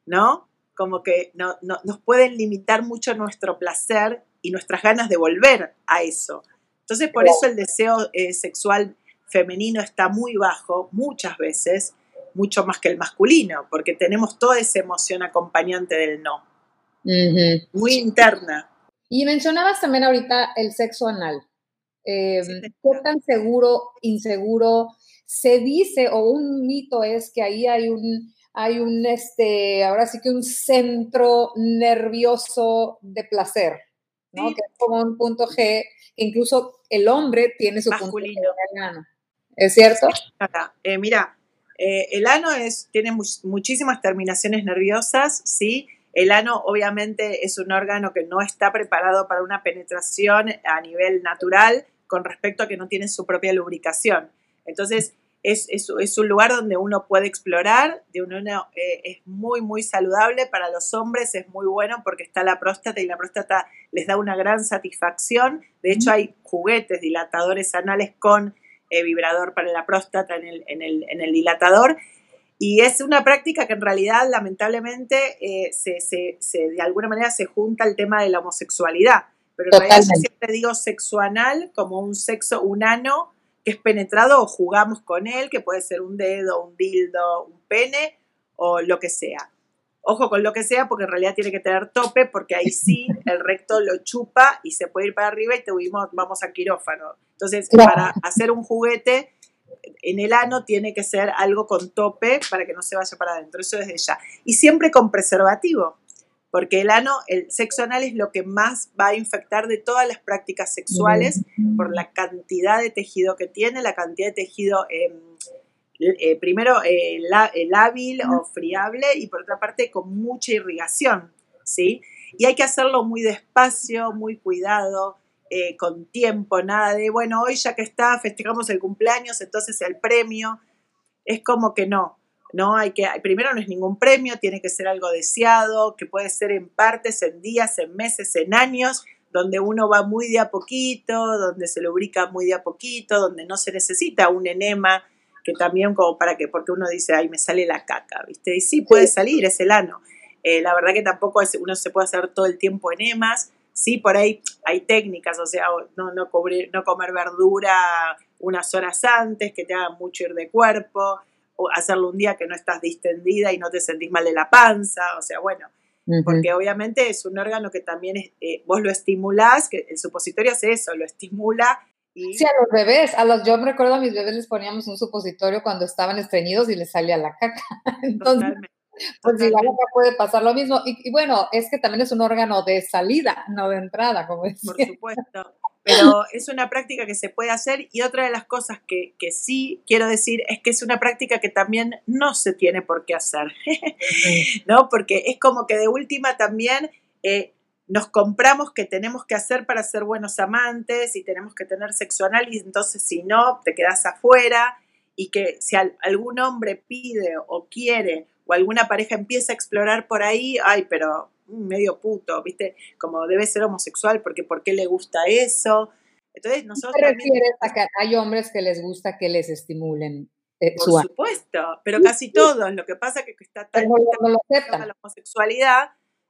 ¿no? Como que no, nos pueden limitar mucho nuestro placer y nuestras ganas de volver a eso. Entonces, por eso el deseo eh, sexual femenino está muy bajo muchas veces mucho más que el masculino, porque tenemos toda esa emoción acompañante del no. Muy interna. Y mencionabas también ahorita el sexo anal. Eh, ¿Qué tan seguro, inseguro se dice o un mito es que ahí hay un, hay un, este, ahora sí que un centro nervioso de placer, ¿no? Que es como un punto G, que incluso el hombre tiene su masculino. punto G. ¿Es cierto? Eh, mira, eh, el ano es, tiene muchísimas terminaciones nerviosas, ¿sí? El ano obviamente es un órgano que no está preparado para una penetración a nivel natural con respecto a que no tiene su propia lubricación. Entonces, es, es, un lugar donde uno puede explorar, de uno, eh, es muy, muy saludable. Para los hombres es muy bueno porque está la próstata y la próstata les da una gran satisfacción. De hecho, hay juguetes dilatadores anales con eh, vibrador para la próstata en el, en, el, en el, dilatador. Y es una práctica que en realidad, lamentablemente, eh, se, se, se, de alguna manera se junta el tema de la homosexualidad. Pero en realidad yo siempre digo sexo anal como un sexo, un ano que es penetrado o jugamos con él, que puede ser un dedo, un dildo, un pene o lo que sea. Ojo con lo que sea, porque en realidad tiene que tener tope, porque ahí sí el recto lo chupa y se puede ir para arriba y te vamos a quirófano. Entonces, para hacer un juguete en el ano tiene que ser algo con tope para que no se vaya para adentro. Eso es de ya. Y siempre con preservativo, porque el ano, el sexo anal es lo que más va a infectar de todas las prácticas sexuales por la cantidad de tejido que tiene, la cantidad de tejido. Em, eh, primero eh, el hábil o friable y por otra parte con mucha irrigación, ¿sí? Y hay que hacerlo muy despacio, muy cuidado, eh, con tiempo, nada de, bueno, hoy ya que está, festejamos el cumpleaños, entonces el premio. Es como que no, no hay que, primero no es ningún premio, tiene que ser algo deseado, que puede ser en partes, en días, en meses, en años, donde uno va muy de a poquito, donde se lubrica muy de a poquito, donde no se necesita un enema que también como para que, porque uno dice, ay, me sale la caca, ¿viste? Y sí, puede salir, es el ano. Eh, la verdad que tampoco es, uno se puede hacer todo el tiempo enemas, sí, por ahí hay técnicas, o sea, no, no, no comer verdura unas horas antes, que te hagan mucho ir de cuerpo, hacerlo un día que no estás distendida y no te sentís mal de la panza, o sea, bueno, porque obviamente es un órgano que también eh, vos lo estimulás, que el supositorio hace eso, lo estimula Sí, a los bebés, a los, yo me recuerdo a mis bebés les poníamos un supositorio cuando estaban estreñidos y les salía la caca. Entonces, pues si la caca puede pasar lo mismo. Y, bueno, es que también es un órgano de salida, no de entrada, como decía. Por supuesto. Pero es una práctica que se puede hacer y otra de las cosas que, que sí quiero decir es que es una práctica que también no se tiene por qué hacer, ¿no? Porque es como que de última también eh, nos compramos que tenemos que hacer para ser buenos amantes y tenemos que tener sexo anal y entonces si no, te quedas afuera y que si algún hombre pide o quiere o alguna pareja empieza a explorar por ahí, ay, pero medio puto, ¿viste? Como debe ser homosexual porque ¿por qué le gusta eso? Entonces nosotros... ¿Te refieres a que hay hombres que les gusta que les estimulen? Eh, por supuesto, pero casi todos. Lo que pasa es que está tan, la homosexualidad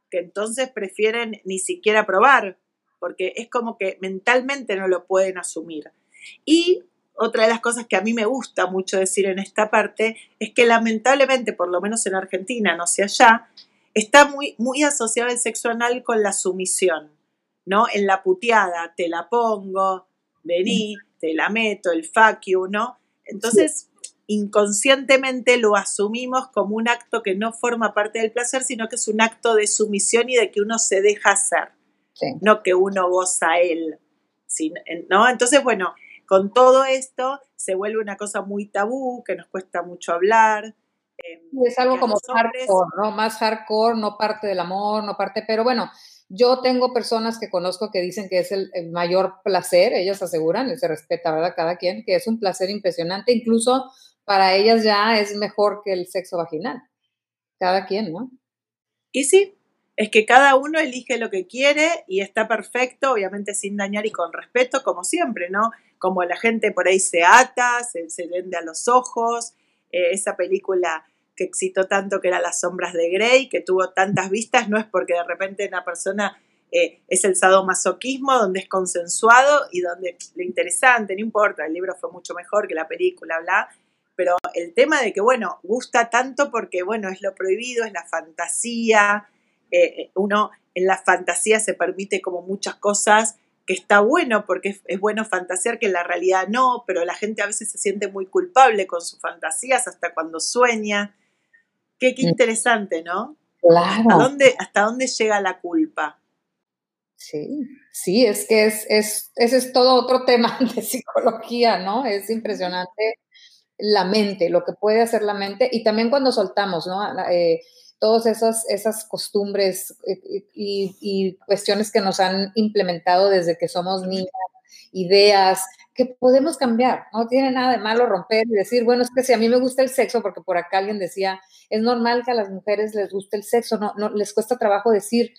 que entonces prefieren ni siquiera probar, porque es como que mentalmente no lo pueden asumir. Y otra de las cosas que a mí me gusta mucho decir en esta parte es que lamentablemente, por lo menos en Argentina, no sé allá, está muy, muy asociado el sexo anal con la sumisión, ¿no? En la puteada, te la pongo, vení, te la meto, el fuck you, ¿no? Entonces, inconscientemente lo asumimos como un acto que no forma parte del placer, sino que es un acto de sumisión y de que uno se deja hacer, no que uno goza a él. ¿no? Entonces, bueno, con todo esto se vuelve una cosa muy tabú, que nos cuesta mucho hablar. Eh, es algo como hardcore, ¿no? Más hardcore, no parte del amor, no parte, pero bueno, yo tengo personas que conozco que dicen que es el, mayor placer, ellas aseguran, y se respeta, ¿verdad? Cada quien, que es un placer impresionante, incluso para ellas ya es mejor que el sexo vaginal. Cada quien, ¿no? Y sí, es que cada uno elige lo que quiere y está perfecto, obviamente sin dañar y con respeto, como siempre, ¿no? Como la gente por ahí se ata, se, vende a los ojos, eh, esa película que excitó tanto que era Las sombras de Grey, que tuvo tantas vistas, no es porque de repente una persona eh, es el sadomasoquismo, donde es consensuado y donde lo interesante, no importa, el libro fue mucho mejor que la película, bla, pero el tema de que, bueno, gusta tanto porque, bueno, es lo prohibido, es la fantasía, eh, eh, uno en la fantasía se permite como muchas cosas que está bueno porque es, bueno fantasear que en la realidad no, pero la gente a veces se siente muy culpable con sus fantasías hasta cuando sueña. Qué, qué interesante, ¿no? Claro. ¿Hasta dónde, ¿Hasta dónde llega la culpa? Sí, sí, es que es, es, ese es todo otro tema de psicología, ¿no? Es impresionante la mente, lo que puede hacer la mente y también cuando soltamos, ¿no? Eh, todas esas, esas costumbres eh, y, cuestiones que nos han implementado desde que somos niñas, ideas que podemos cambiar. No tiene nada de malo romper y decir, bueno, es que si a mí me gusta el sexo, porque por acá alguien decía, es normal que a las mujeres les guste el sexo, no, no les cuesta trabajo decir,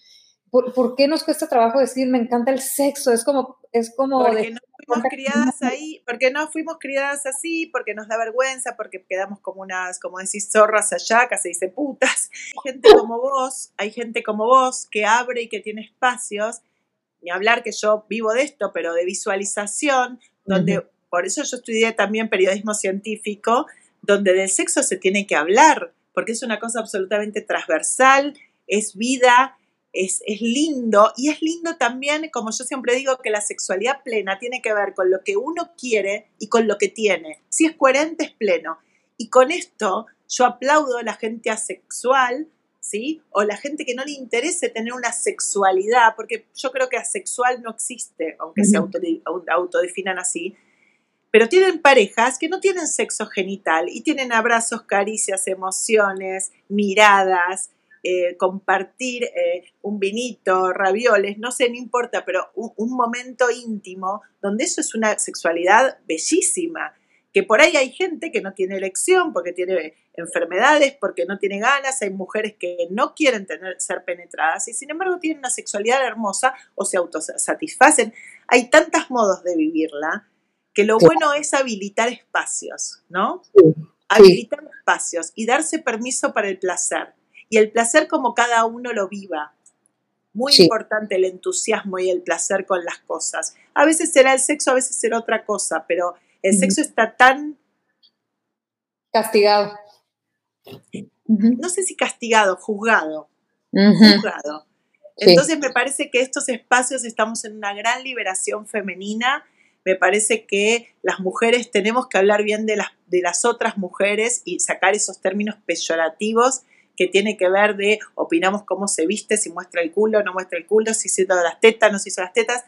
¿por, qué nos cuesta trabajo decir me encanta el sexo? Es como, es como porque no fuimos criadas ahí, porque no fuimos criadas así, porque nos da vergüenza, porque quedamos como unas, como decís, zorras allá, que se dice putas. Hay gente como vos, hay gente como vos que abre y que tiene espacios, ni hablar que yo vivo de esto, pero de visualización, donde por eso yo estudié también periodismo científico, donde del sexo se tiene que hablar, porque es una cosa absolutamente transversal, es vida, es, es, lindo y es lindo también, como yo siempre digo, que la sexualidad plena tiene que ver con lo que uno quiere y con lo que tiene. Si es coherente, es pleno. Y con esto yo aplaudo a la gente asexual, ¿sí? O la gente que no le interese tener una sexualidad, porque yo creo que asexual no existe, aunque se autodefinan así. Pero tienen parejas que no tienen sexo genital y tienen abrazos, caricias, emociones, miradas, eh, compartir eh, un vinito, ravioles, no sé, no importa, pero un, momento íntimo donde eso es una sexualidad bellísima, que por ahí hay gente que no tiene elección porque tiene enfermedades, porque no tiene ganas, hay mujeres que no quieren tener, ser penetradas y sin embargo tienen una sexualidad hermosa o se autosatisfacen. Hay tantos modos de vivirla que lo bueno es habilitar espacios, ¿no? Habilitar espacios y darse permiso para el placer y el placer como cada uno lo viva. Muy importante el entusiasmo y el placer con las cosas. A veces será el sexo, a veces será otra cosa, pero el sexo está tan... Castigado. No sé si castigado, juzgado. Juzgado. Entonces me parece que estos espacios estamos en una gran liberación femenina. Me parece que las mujeres tenemos que hablar bien de las, de las otras mujeres y sacar esos términos peyorativos que tiene que ver de opinamos cómo se viste, si muestra el culo, no muestra el culo, si hizo las tetas, no se hizo las tetas,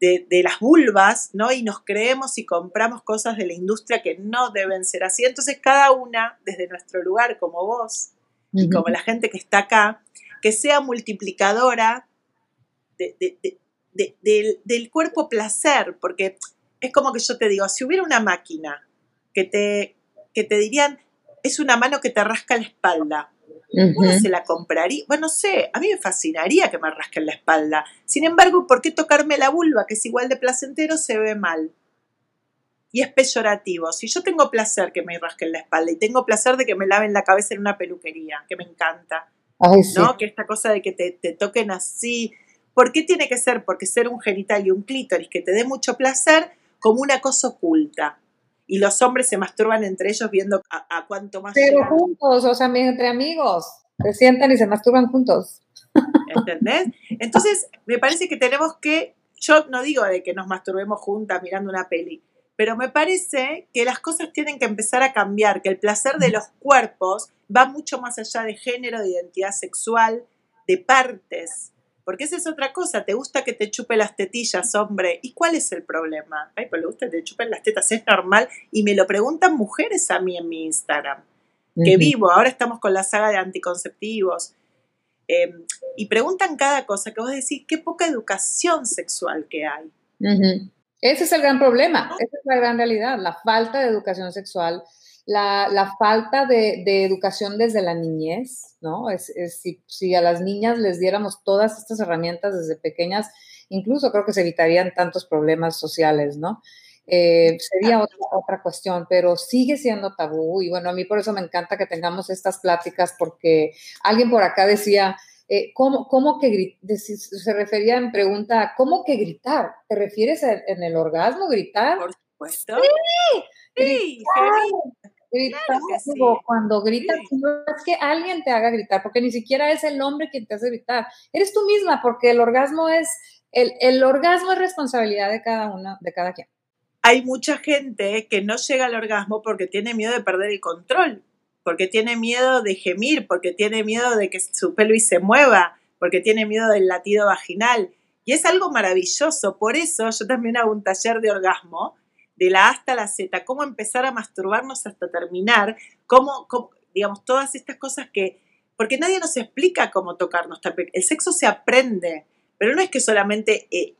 de, las vulvas, ¿no? Y nos creemos y compramos cosas de la industria que no deben ser así. Entonces, cada una, desde nuestro lugar, como vos y como la gente que está acá, que sea multiplicadora del, cuerpo placer, porque es como que yo te digo, si hubiera una máquina que te, que te dirían, es una mano que te rasca la espalda. Uno se la compraría. Bueno, no sé, a mí me fascinaría que me rasquen la espalda. Sin embargo, ¿por qué tocarme la vulva, que es igual de placentero, se ve mal? Y es peyorativo. Si yo tengo placer que me rasquen la espalda y tengo placer de que me laven la cabeza en una peluquería, que me encanta, ¿no? Que esta cosa de que te, te toquen así. ¿Por qué tiene que ser? Porque ser un genital y un clítoris que te dé mucho placer como una cosa oculta y los hombres se masturban entre ellos viendo a, cuánto más. Pero juntos, o sea, entre amigos, se sientan y se masturban juntos. ¿Entendés? Entonces, me parece que tenemos que, yo no digo de que nos masturbemos juntas mirando una peli, pero me parece que las cosas tienen que empezar a cambiar, que el placer de los cuerpos va mucho más allá de género, de identidad sexual, de partes. Porque esa es otra cosa, te gusta que te chupe las tetillas, hombre. ¿Y cuál es el problema? Ay, pues le gusta que te chupen las tetas, es normal. Y me lo preguntan mujeres a mí en mi Instagram, que vivo, ahora estamos con la saga de anticonceptivos. Em, y preguntan cada cosa que vos decís, qué poca educación sexual que hay. Ese es el gran problema, esa es la gran realidad, la falta de educación sexual la, falta de, educación desde la niñez, ¿no? Es, si, a las niñas les diéramos todas estas herramientas desde pequeñas, incluso creo que se evitarían tantos problemas sociales, ¿no? Eh, sería otra, otra, cuestión, pero sigue siendo tabú y bueno, a mí por eso me encanta que tengamos estas pláticas porque alguien por acá decía, eh, ¿cómo, ¿cómo, que se refería en pregunta, ¿cómo que gritar? ¿Te refieres en el orgasmo, gritar? Por supuesto. Sí, sí cuando gritas, no es que alguien te haga gritar, porque ni siquiera es el hombre quien te hace gritar, eres tú misma, porque el orgasmo es, el, el orgasmo es responsabilidad de cada uno, de cada quien. Hay mucha gente que no llega al orgasmo porque tiene miedo de perder el control, porque tiene miedo de gemir, porque tiene miedo de que su pelvis se mueva, porque tiene miedo del latido vaginal. Y es algo maravilloso. Por eso yo también hago un taller de orgasmo de la A hasta la Z, cómo empezar a masturbarnos hasta terminar, cómo, digamos, todas estas cosas que, porque nadie nos explica cómo tocarnos. El sexo se aprende, pero no es que solamente, eh,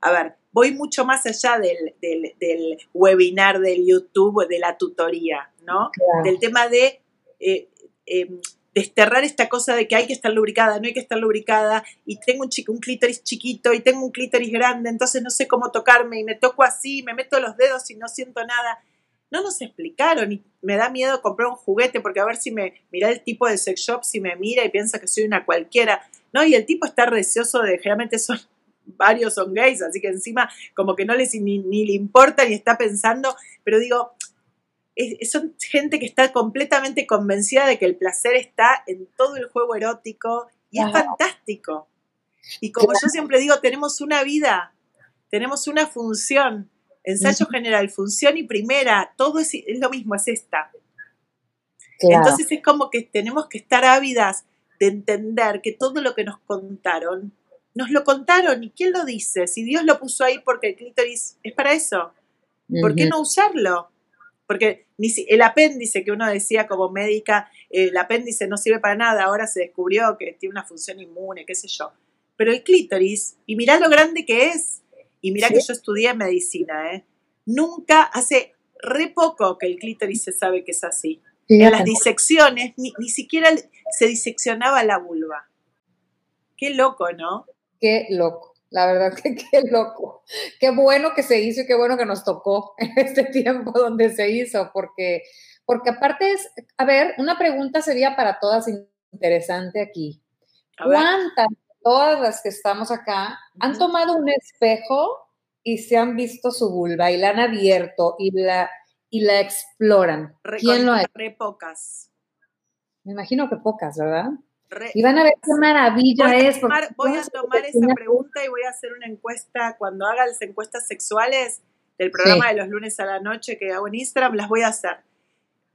a ver, voy mucho más allá del, del, webinar del YouTube, de la tutoría, ¿no? Del tema de... Eh, em, desterrar esta cosa de que hay que estar lubricada, no hay que estar lubricada, y tengo un, chico, un clítoris chiquito y tengo un clítoris grande, entonces no sé cómo tocarme y me toco así, me meto los dedos y no siento nada. No nos explicaron y me da miedo comprar un juguete porque a ver si me mira el tipo de sex shop, si me mira y piensa que soy una cualquiera. No, y el tipo está deseoso de, generalmente son varios son gays, así que encima como que no les ni, le importa ni está pensando, pero digo, son gente que está completamente convencida de que el placer está en todo el juego erótico y es fantástico. Y como yo siempre digo, tenemos una vida, tenemos una función, ensayo general, función y primera, todo es, lo mismo, es esta. Entonces es como que tenemos que estar ávidas de entender que todo lo que nos contaron, nos lo contaron. ¿Y quién lo dice? Si Dios lo puso ahí porque el clítoris es para eso, ¿por qué no usarlo? Porque el apéndice que uno decía como médica, el apéndice no sirve para nada, ahora se descubrió que tiene una función inmune, qué sé yo. Pero el clítoris, y mirá lo grande que es, y mirá que yo estudié medicina, ¿eh? Nunca, hace re poco que el clítoris se sabe que es así. En las disecciones ni, ni siquiera se diseccionaba la vulva. Qué loco, ¿no? Qué loco. La verdad que qué loco. Qué bueno que se hizo y qué bueno que nos tocó en este tiempo donde se hizo, porque, porque aparte es, a ver, una pregunta sería para todas interesante aquí. ¿Cuántas, todas las que estamos acá, han tomado un espejo y se han visto su vulva y la han abierto y la y la exploran. ¿Quién lo ha Re pocas. Me imagino que pocas, ¿verdad? Y van a ver qué maravilla voy es. voy a tomar esa pregunta y voy a hacer una encuesta cuando haga las encuestas sexuales del programa de los lunes a la noche que hago en Instagram, las voy a hacer.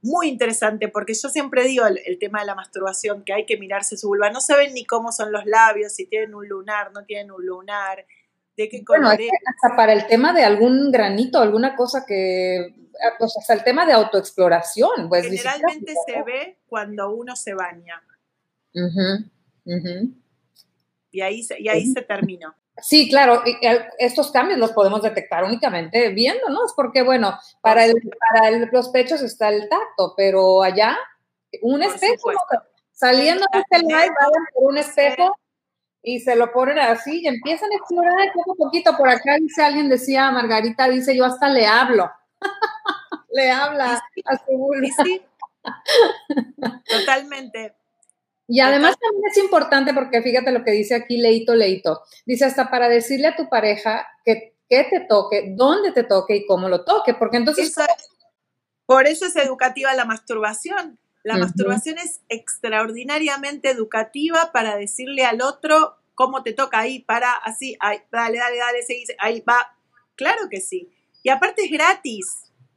Muy interesante, porque yo siempre digo el, el, tema de la masturbación, que hay que mirarse su vulva. No saben ni cómo son los labios, si tienen un lunar, no tienen un lunar, de qué color bueno, hasta para el tema de algún granito, alguna cosa que pues hasta el tema de autoexploración. Pues, Generalmente se ve cuando uno se baña. Y ahí, se, y ahí se terminó. Sí, claro, estos cambios los podemos detectar únicamente viéndonos, porque bueno, para, el, para los pechos está el tacto, pero allá un espejo, saliendo de este live, vayan por un espejo y se lo ponen así y empiezan a explorar poco a poquito. Por acá dice alguien, decía Margarita, dice yo hasta le hablo. le habla a su sí, Totalmente. Y además también es importante porque fíjate lo que dice aquí Leito Leito. Dice hasta para decirle a tu pareja que, que te toque, dónde te toque y cómo lo toque, porque entonces... por eso es educativa la masturbación. La masturbación es extraordinariamente educativa para decirle al otro cómo te toca ahí, para, así, ahí, dale, dale, dale, seguí, ahí va. Claro que sí. Y aparte es gratis.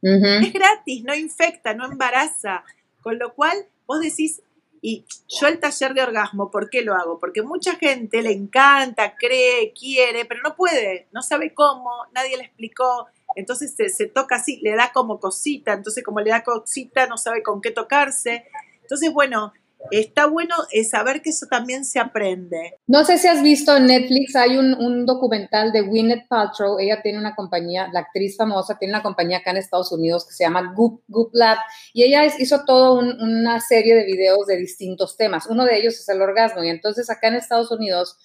Es gratis, no infecta, no embaraza. Con lo cual, vos decís, y yo el taller de orgasmo, ¿por qué lo hago? Porque mucha gente le encanta, cree, quiere, pero no puede, no sabe cómo, nadie le explicó. Entonces se, se toca así, le da como cosita, entonces como le da cosita, no sabe con qué tocarse. Entonces, bueno, está bueno eh, saber que eso también se aprende. No sé si has visto en Netflix, hay un, documental de Gwyneth Paltrow, ella tiene una compañía, la actriz famosa, tiene una compañía acá en Estados Unidos que se llama Goop, Goop Lab, y ella hizo toda una serie de videos de distintos temas. Uno de ellos es el orgasmo, y entonces acá en Estados Unidos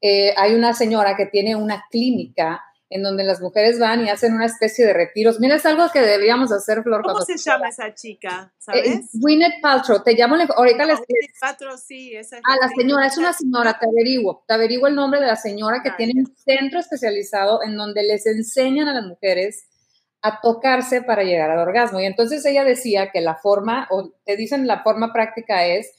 eh, hay una señora que tiene una clínica en donde las mujeres van y hacen una especie de retiros. Mira, es algo que deberíamos hacer, Flor. ¿Cómo se llama esa chica? ¿Sabes? Eh, Gwyneth Paltrow, te llamo, ahorita les... Gwyneth Paltrow, sí, esa es Ah, la señora, es una señora, te averiguo, te averiguo el nombre de la señora que tiene un centro especializado en donde les enseñan a las mujeres a tocarse para llegar al orgasmo. Y entonces ella decía que la forma, o te dicen la forma práctica es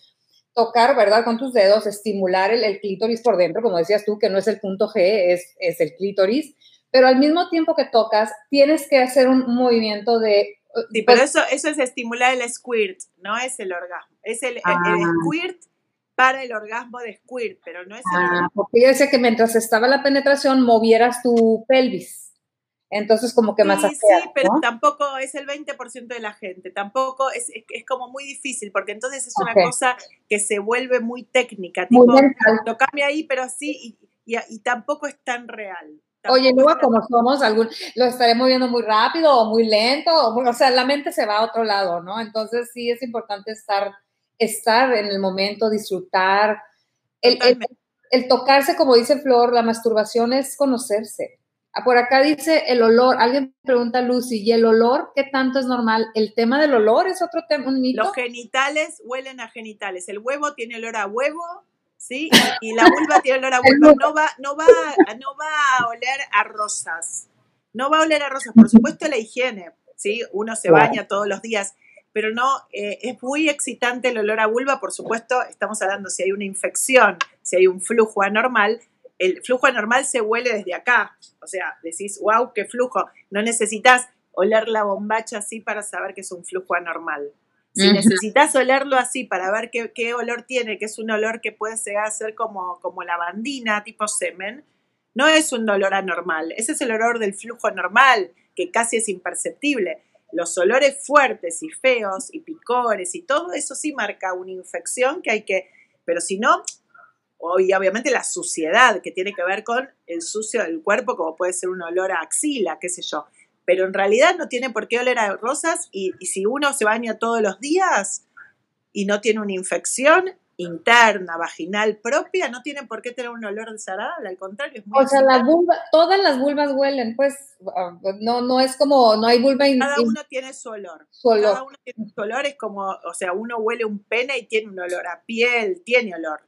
tocar, ¿verdad? Con tus dedos, estimular el, el, clítoris por dentro, como decías tú, que no es el punto G, es, es el clítoris, pero al mismo tiempo que tocas, tienes que hacer un movimiento de... Sí, pero pues eso, eso es estimular el squirt, no es el orgasmo. Es el, ah. squirt para el orgasmo de squirt, pero no es el ah, Porque yo decía que mientras estaba la penetración movieras tu pelvis. Entonces, como que más Sí, sí, pero tampoco es el 20% de la gente. Tampoco es, es, como muy difícil, porque entonces es una cosa que se vuelve muy técnica. Muy tipo, tocame ahí, pero sí, y, y tampoco es tan real. Oye, luego como somos, algún, lo estaré moviendo muy rápido o muy lento, o, sea, la mente se va a otro lado, ¿no? Entonces sí es importante estar, estar en el momento, disfrutar. El, el, tocarse, como dice Flor, la masturbación es conocerse. Ah, por acá dice el olor, alguien pregunta Lucy, ¿y el olor qué tanto es normal? El tema del olor es otro tema, un mito. Los genitales huelen a genitales, el huevo tiene olor a huevo, ¿sí? Y la vulva tiene olor a vulva, no va, no va, no va a oler a rosas, no va a oler a rosas, por supuesto la higiene, ¿sí? Uno se baña todos los días, pero no, eh, es muy excitante el olor a vulva, por supuesto, estamos hablando si hay una infección, si hay un flujo anormal, el flujo anormal se huele desde acá, o sea, decís, wow, qué flujo, no necesitas oler la bombacha así para saber que es un flujo anormal. Si necesitas olerlo así para ver qué, olor tiene, que es un olor que puede llegar a ser como, como lavandina, tipo semen, no es un olor anormal. Ese es el olor del flujo normal, que casi es imperceptible. Los olores fuertes y feos y picores y todo eso sí marca una infección que hay que, pero si no, y obviamente la suciedad que tiene que ver con el sucio del cuerpo, como puede ser un olor a axila, qué sé yo pero en realidad no tiene por qué oler a rosas y, si uno se baña todos los días y no tiene una infección interna, vaginal propia, no tiene por qué tener un olor desagradable, al contrario, es muy O sea, la todas las vulvas huelen, pues ah, no, no es como, no hay vulva. Cada uno tiene su olor. su olor. Cada uno tiene su olor, es como, o sea, uno huele un pene y tiene un olor a piel, tiene olor.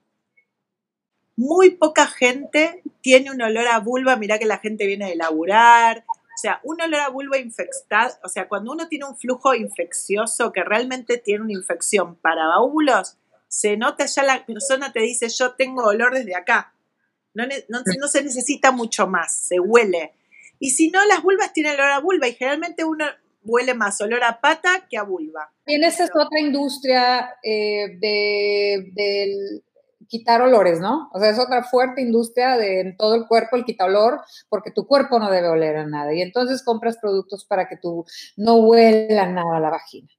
Muy poca gente tiene un olor a vulva, mirá que la gente viene de laburar, o sea, un olor a vulva infectada, o sea, cuando uno tiene un flujo infeccioso que realmente tiene una infección para óvulos, se nota ya la persona te dice, yo tengo olor desde acá. No, no, se necesita mucho más, se huele. Y si no, las vulvas tienen olor a vulva y generalmente uno huele más olor a pata que a vulva. Y esa es otra industria eh, de, del quitar olores, ¿no? O sea, es otra fuerte industria de en todo el cuerpo el quita olor, porque tu cuerpo no debe oler a nada. Y entonces compras productos para que tú no huela nada a la vagina.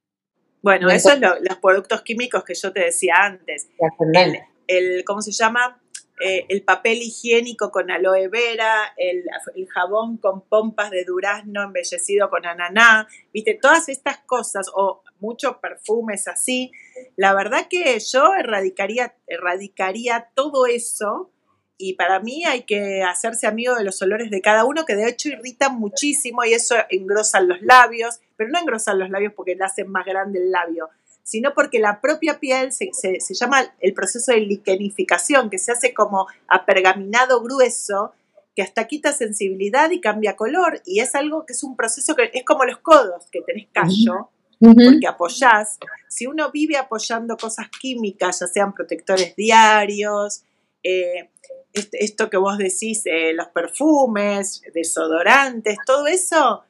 Bueno, eso es los productos químicos que yo te decía antes. El, el, ¿Cómo se llama? Eh, el papel higiénico con aloe vera, el, el, jabón con pompas de durazno embellecido con ananá, viste, todas estas cosas, o muchos perfumes así, la verdad que yo erradicaría, erradicaría todo eso y para mí hay que hacerse amigo de los olores de cada uno, que de hecho irritan muchísimo y eso engrosan los labios, pero no engrosan los labios porque le hacen más grande el labio, sino porque la propia piel se, llama el proceso de liquenificación, que se hace como apergaminado grueso, que hasta quita sensibilidad y cambia color, y es algo que es un proceso que es como los codos, que tenés callo, porque apoyás. Si uno vive apoyando cosas químicas, ya sean protectores diarios, eh, esto que vos decís, eh, los perfumes, desodorantes, todo eso.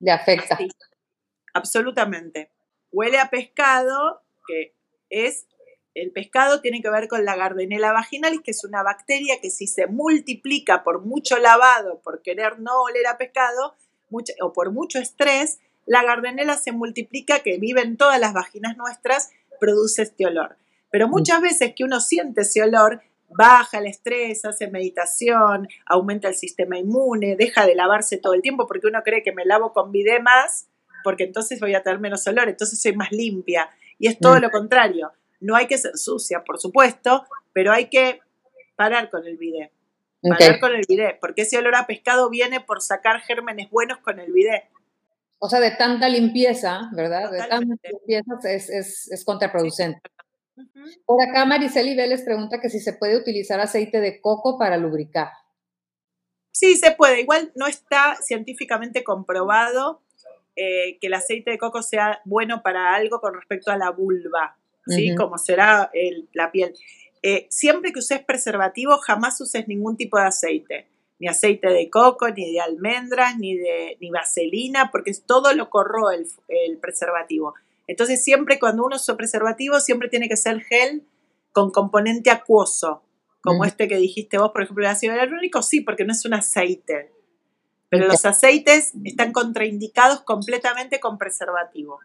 Le afecta. absolutamente huele a pescado, que es, el pescado tiene que ver con la Gardnerella vaginalis, que es una bacteria que si se multiplica por mucho lavado, por querer no oler a pescado, o por mucho estrés, la Gardnerella se multiplica, que vive en todas las vaginas nuestras, produce este olor. Pero muchas veces que uno siente ese olor, baja el estrés, hace meditación, aumenta el sistema inmune, deja de lavarse todo el tiempo porque uno cree que me lavo con bidé más porque entonces voy a tener menos olor, entonces soy más limpia. Y es todo mm. lo contrario. No hay que ser sucia, por supuesto, pero hay que parar con el bidet. Parar con el bidet, porque ese olor a pescado viene por sacar gérmenes buenos con el bidet. O sea, de tanta limpieza, ¿verdad? De tanta limpieza es, contraproducente. Por acá Mariceli Vélez pregunta que si se puede utilizar aceite de coco para lubricar. Sí, se puede. Igual no está científicamente comprobado eh, que el aceite de coco sea bueno para algo con respecto a la vulva, ¿sí? Como será la piel. Eh, siempre que uses preservativo, jamás uses ningún tipo de aceite. Ni aceite de coco, ni de almendras, ni de ni vaselina, porque todo lo corro el, preservativo. Entonces, siempre cuando uno usa preservativo, siempre tiene que ser gel con componente acuoso, como este que dijiste vos, por ejemplo, el ácido hialurónico, sí, porque no es un aceite. Pero los aceites están contraindicados completamente con preservativo.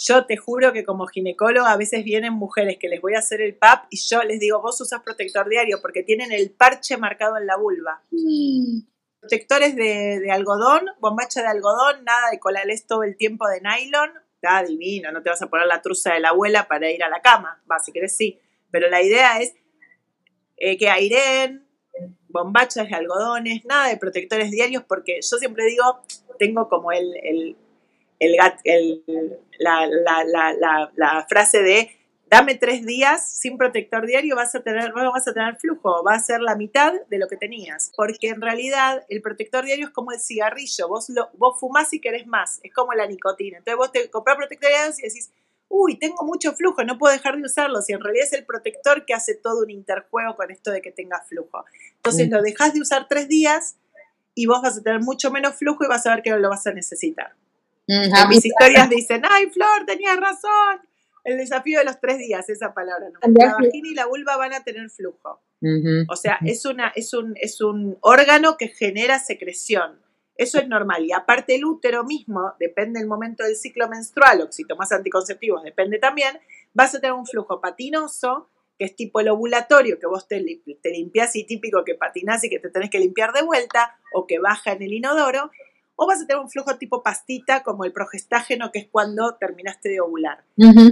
Yo te juro que como ginecólogo a veces vienen mujeres que les voy a hacer el PAP y yo les digo, vos usas protector diario porque tienen el parche marcado en la vulva. Protectores de, algodón, bombacha de algodón, nada de colales todo el tiempo de nylon. Está divino, no te vas a poner la truza de la abuela para ir a la cama. Va, si querés sí. Pero la idea es eh, que airen, bombachas de algodones, nada de protectores diarios, porque yo siempre digo, tengo como el, el, la, frase de dame tres días sin protector diario, vas a tener, no vas a tener flujo, va a ser la mitad de lo que tenías. Porque en realidad el protector diario es como el cigarrillo, vos, lo, vos fumás y querés más, es como la nicotina. Entonces vos te comprás protector diario y decís, uy, tengo mucho flujo, no puedo dejar de usarlo, si en realidad es el protector que hace todo un interjuego con esto de que tenga flujo. Entonces mm. lo dejas de usar tres días y vos vas a tener mucho menos flujo y vas a ver que lo vas a necesitar. Mm, mis historias dicen, ay, Flor, tenías razón. El desafío de los tres días, esa palabra. ¿no? La vagina y la vulva van a tener flujo. O sea, es, una, es, un, es un órgano que genera secreción. Eso es normal. Y aparte el útero mismo, depende del momento del ciclo menstrual, o si tomas anticonceptivos, depende también, vas a tener un flujo patinoso, que es tipo el ovulatorio, que vos te, te limpias y típico que patinas y que te tenés que limpiar de vuelta, o que baja en el inodoro, o vas a tener un flujo tipo pastita, como el progestágeno, que es cuando terminaste de ovular.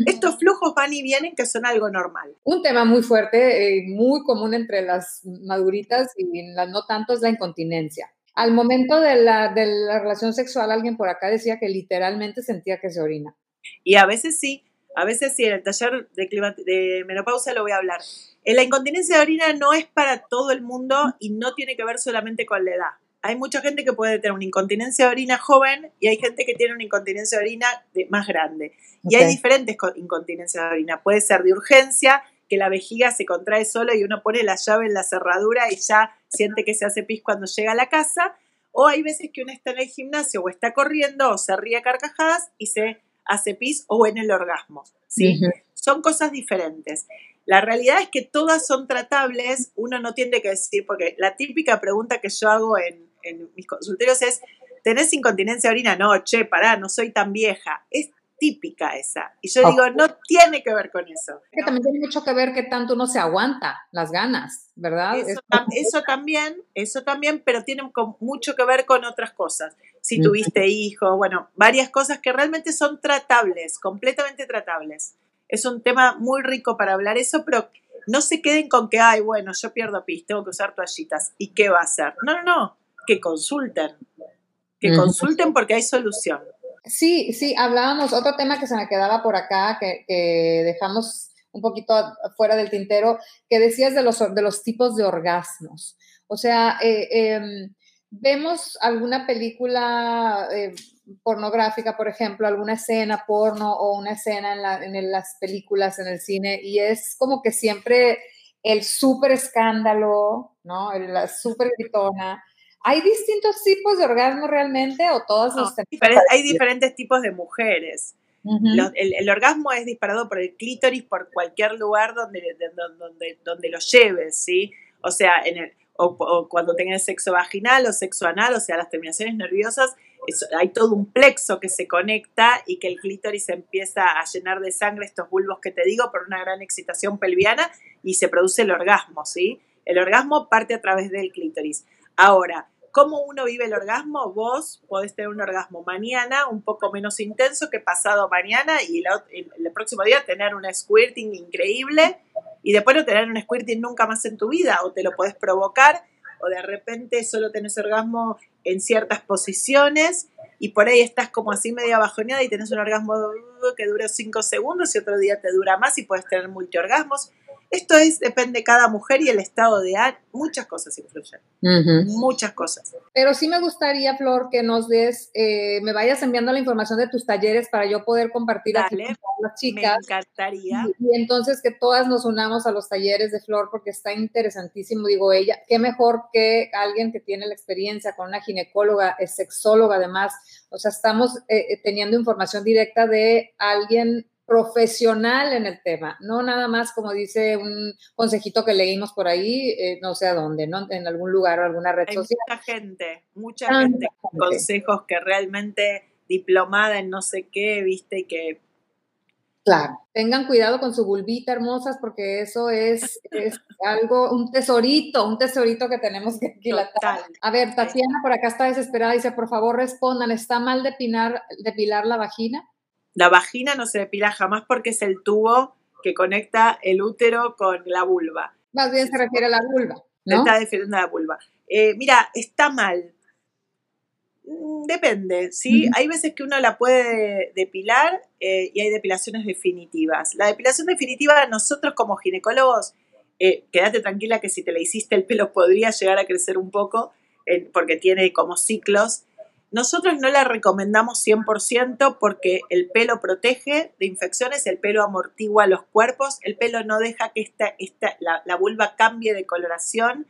Estos flujos van y vienen, que son algo normal. Un tema muy fuerte, eh, muy común entre las maduritas y las no tanto, es la incontinencia. Al momento de la, de la relación sexual, alguien por acá decía que literalmente sentía que se orina. Y a veces sí, a veces sí, en el taller de, de menopausa lo voy a hablar. La incontinencia de orina no es para todo el mundo y no tiene que ver solamente con la edad. Hay mucha gente que puede tener una incontinencia de orina joven y hay gente que tiene una incontinencia de orina más grande. Y hay diferentes incontinencias de orina. Puede ser de urgencia, que la vejiga se contrae sola y uno pone la llave en la cerradura y ya siente que se hace pis cuando llega a la casa. O hay veces que uno está en el gimnasio o está corriendo o se ríe a carcajadas y se hace pis o en el orgasmo. ¿sí? Son cosas diferentes. La realidad es que todas son tratables, uno no tiene que decir, porque la típica pregunta que yo hago en, en mis consultorios es, ¿tenés incontinencia orina? No, che, pará, no soy tan vieja. Es típica esa. Y yo digo, no tiene que ver con eso. Que también tiene mucho que ver que tanto uno se aguanta las ganas, ¿verdad? Eso, también, eso también, pero tiene mucho que ver con otras cosas. Si tuviste hijos, bueno, varias cosas que realmente son tratables, completamente tratables. Es un tema muy rico para hablar eso, pero no se queden con que, ay, bueno, yo pierdo pis, tengo que usar toallitas. ¿Y qué va a hacer? No, no, no, que consulten. Que consulten porque hay solución. Sí, sí, hablábamos, otro tema que se me quedaba por acá, que, dejamos un poquito fuera del tintero, que decías de los, de los tipos de orgasmos. O sea, eh, em, vemos alguna película eh, pornográfica, por ejemplo, alguna escena porno o una escena en, en, las películas, en el cine, y es como que siempre el súper escándalo, ¿no? La súper gritona. ¿Hay distintos tipos de orgasmo realmente o todos los Hay diferentes tipos de mujeres. el, orgasmo es disparado por el clítoris por cualquier lugar donde, donde, donde lo lleves, ¿sí? O sea, en el, o, cuando tengas sexo vaginal o sexo anal, o sea, las terminaciones nerviosas, hay todo un plexo que se conecta y que el clítoris empieza a llenar de sangre estos bulbos que te digo por una gran excitación pelviana y se produce el orgasmo, ¿sí? El orgasmo parte a través del clítoris. Ahora, ¿Cómo uno vive el orgasmo? Vos podés tener un orgasmo mañana un poco menos intenso que pasado mañana y el, próximo día tener un squirting increíble y después no tener un squirting nunca más en tu vida o te lo podés provocar o de repente solo tenés orgasmo en ciertas posiciones y por ahí estás como así media bajoneada y tenés un orgasmo que dura 5 segundos y otro día te dura más y puedes tener multiorgasmos. Esto es, depende de cada mujer y el estado de ánimo. Muchas cosas influyen. Muchas cosas. Pero sí me gustaría, Flor, que nos des, eh, me vayas enviando la información de tus talleres para yo poder compartir aquí con las chicas. Me encantaría. Y, entonces que todas nos unamos a los talleres de Flor porque está interesantísimo. Digo, ella, qué mejor que alguien que tiene la experiencia con una ginecóloga, es sexóloga además. O sea, estamos eh, eh, teniendo información directa de alguien profesional en el tema, no nada más como dice un consejito que leímos por ahí, eh, no sé a dónde, ¿no? En algún lugar o alguna red social. Mucha gente, mucha gente con consejos que realmente diplomada en no sé qué, viste, y que... Claro, tengan cuidado con su bulbita, hermosas, porque eso es, es algo, un tesorito, un tesorito que tenemos que. A ver, Tatiana por acá está desesperada, dice, por favor respondan, ¿está mal depilar, depilar la vagina? La vagina no se depila jamás porque es el tubo que conecta el útero con la vulva. Más bien se refiere a la vulva. ¿no? Está defendiendo a la vulva. Eh, mira, está mal. Mm, depende, ¿sí? Hay veces que uno la puede depilar eh, y hay depilaciones definitivas. La depilación definitiva, nosotros como ginecólogos, eh, quédate tranquila que si te la hiciste el pelo podría llegar a crecer un poco, porque tiene como ciclos. Nosotros no la recomendamos 100% porque el pelo protege de infecciones, el pelo amortigua los cuerpos, el pelo no deja que esta, esta, la, vulva cambie de coloración.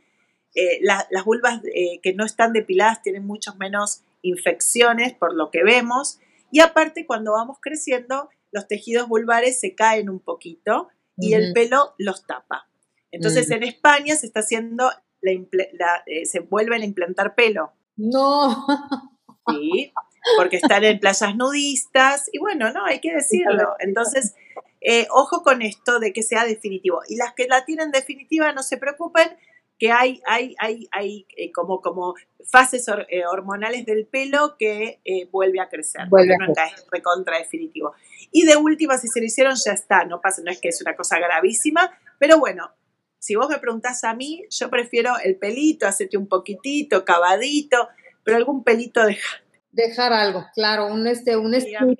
Eh, las vulvas que no están depiladas tienen muchos menos infecciones por lo que vemos. Y aparte, cuando vamos creciendo, los tejidos vulvares se caen un poquito y el pelo los tapa. Entonces, en España se está haciendo, la, eh, se vuelven a implantar pelo. No. Sí, porque están en playas nudistas y bueno, no, hay que decirlo. Entonces, eh, ojo con esto de que sea definitivo. Y las que la tienen definitiva, no se preocupen, que hay, hay, hay, hay eh, como, como fases eh, hormonales del pelo que vuelve a crecer. Vuelve a crecer. es recontra definitivo. Y de última, si se lo hicieron, ya está. No pasa, no es que es una cosa gravísima, pero bueno, si vos me preguntás a mí, yo prefiero el pelito, hacerte un poquitito, cavadito, pero algún pelito de dejar algo, claro, un este, un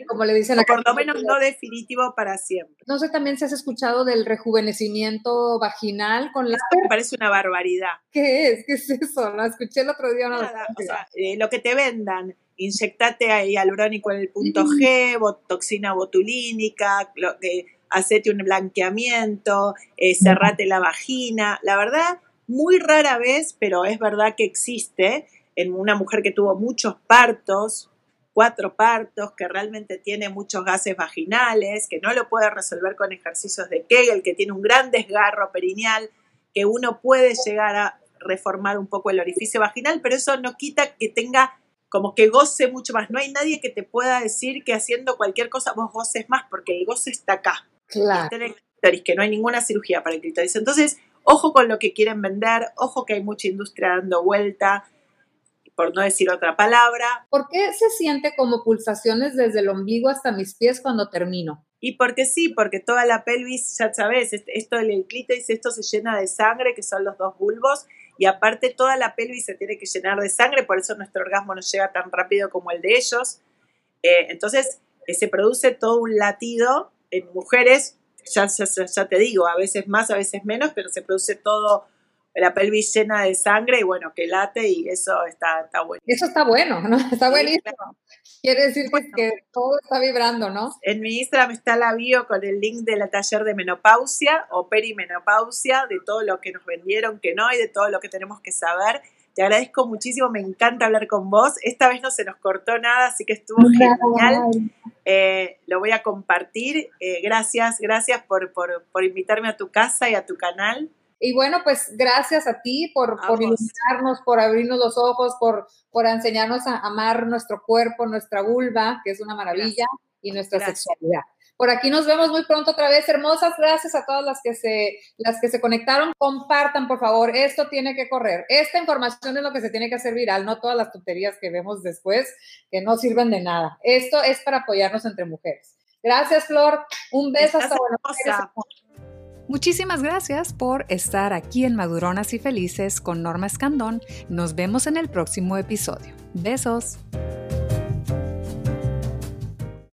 como le dicen. O por lo menos no definitivo para siempre. No sé también si has escuchado del rejuvenecimiento vaginal con la. me parece una barbaridad. ¿Qué es? ¿Qué es eso? Lo escuché el otro día. Eh, lo que te vendan, inyectate ahí hialurónico en el punto G, toxina botulínica, lo, hacete un blanqueamiento, eh, cerrate la vagina. La verdad, muy rara vez, pero es verdad que existe en una mujer que tuvo muchos partos, cuatro partos, que realmente tiene muchos gases vaginales, que no lo puede resolver con ejercicios de Kegel, que tiene un gran desgarro perineal, que uno puede llegar a reformar un poco el orificio vaginal, pero eso no quita que tenga como que goce mucho más. No hay nadie que te pueda decir que haciendo cualquier cosa vos goces más, porque el goce está acá. Claro. que no hay ninguna cirugía para el clítoris. Entonces, ojo con lo que quieren vender, ojo que hay mucha industria dando vuelta por no decir otra palabra. ¿Por qué se siente como pulsaciones desde el ombligo hasta mis pies cuando termino? Y porque sí, porque toda la pelvis, ya sabes, esto del clítoris, esto se llena de sangre, que son los dos bulbos, y aparte toda la pelvis se tiene que llenar de sangre, por eso nuestro orgasmo no llega tan rápido como el de ellos. Eh, entonces, eh, se produce todo un latido en mujeres, ya, ya te digo, a veces más, a veces menos, pero se produce todo la pelvis llena de sangre y bueno, que late y eso está, está bueno. Eso está bueno, ¿no? Está buenísimo. Quiere decir que, todo está vibrando, ¿no? En mi Instagram está la bio con el link de la taller de menopausia o perimenopausia, de todo lo que nos vendieron, que no, y de todo lo que tenemos que saber. Te agradezco muchísimo, me encanta hablar con vos. Esta vez no se nos cortó nada, así que estuvo genial. Eh, lo voy a compartir. Eh, gracias, gracias por, por, por invitarme a tu casa y a tu canal. Y bueno, pues gracias a ti por, por iluminarnos, por abrirnos los ojos, por, por enseñarnos a amar nuestro cuerpo, nuestra vulva, que es una maravilla, y nuestra sexualidad. Por aquí nos vemos muy pronto otra vez. Hermosas gracias a todas las que se las que se conectaron. Compartan, por favor. Esto tiene que correr. Esta información es lo que se tiene que hacer viral, no todas las tonterías que vemos después que no sirven de nada. Esto es para apoyarnos entre mujeres. Gracias, Flor. Un beso hasta Buenos Muchísimas gracias por estar aquí en Maduronas y Felices con Norma Escandón. Nos vemos en el próximo episodio. Besos.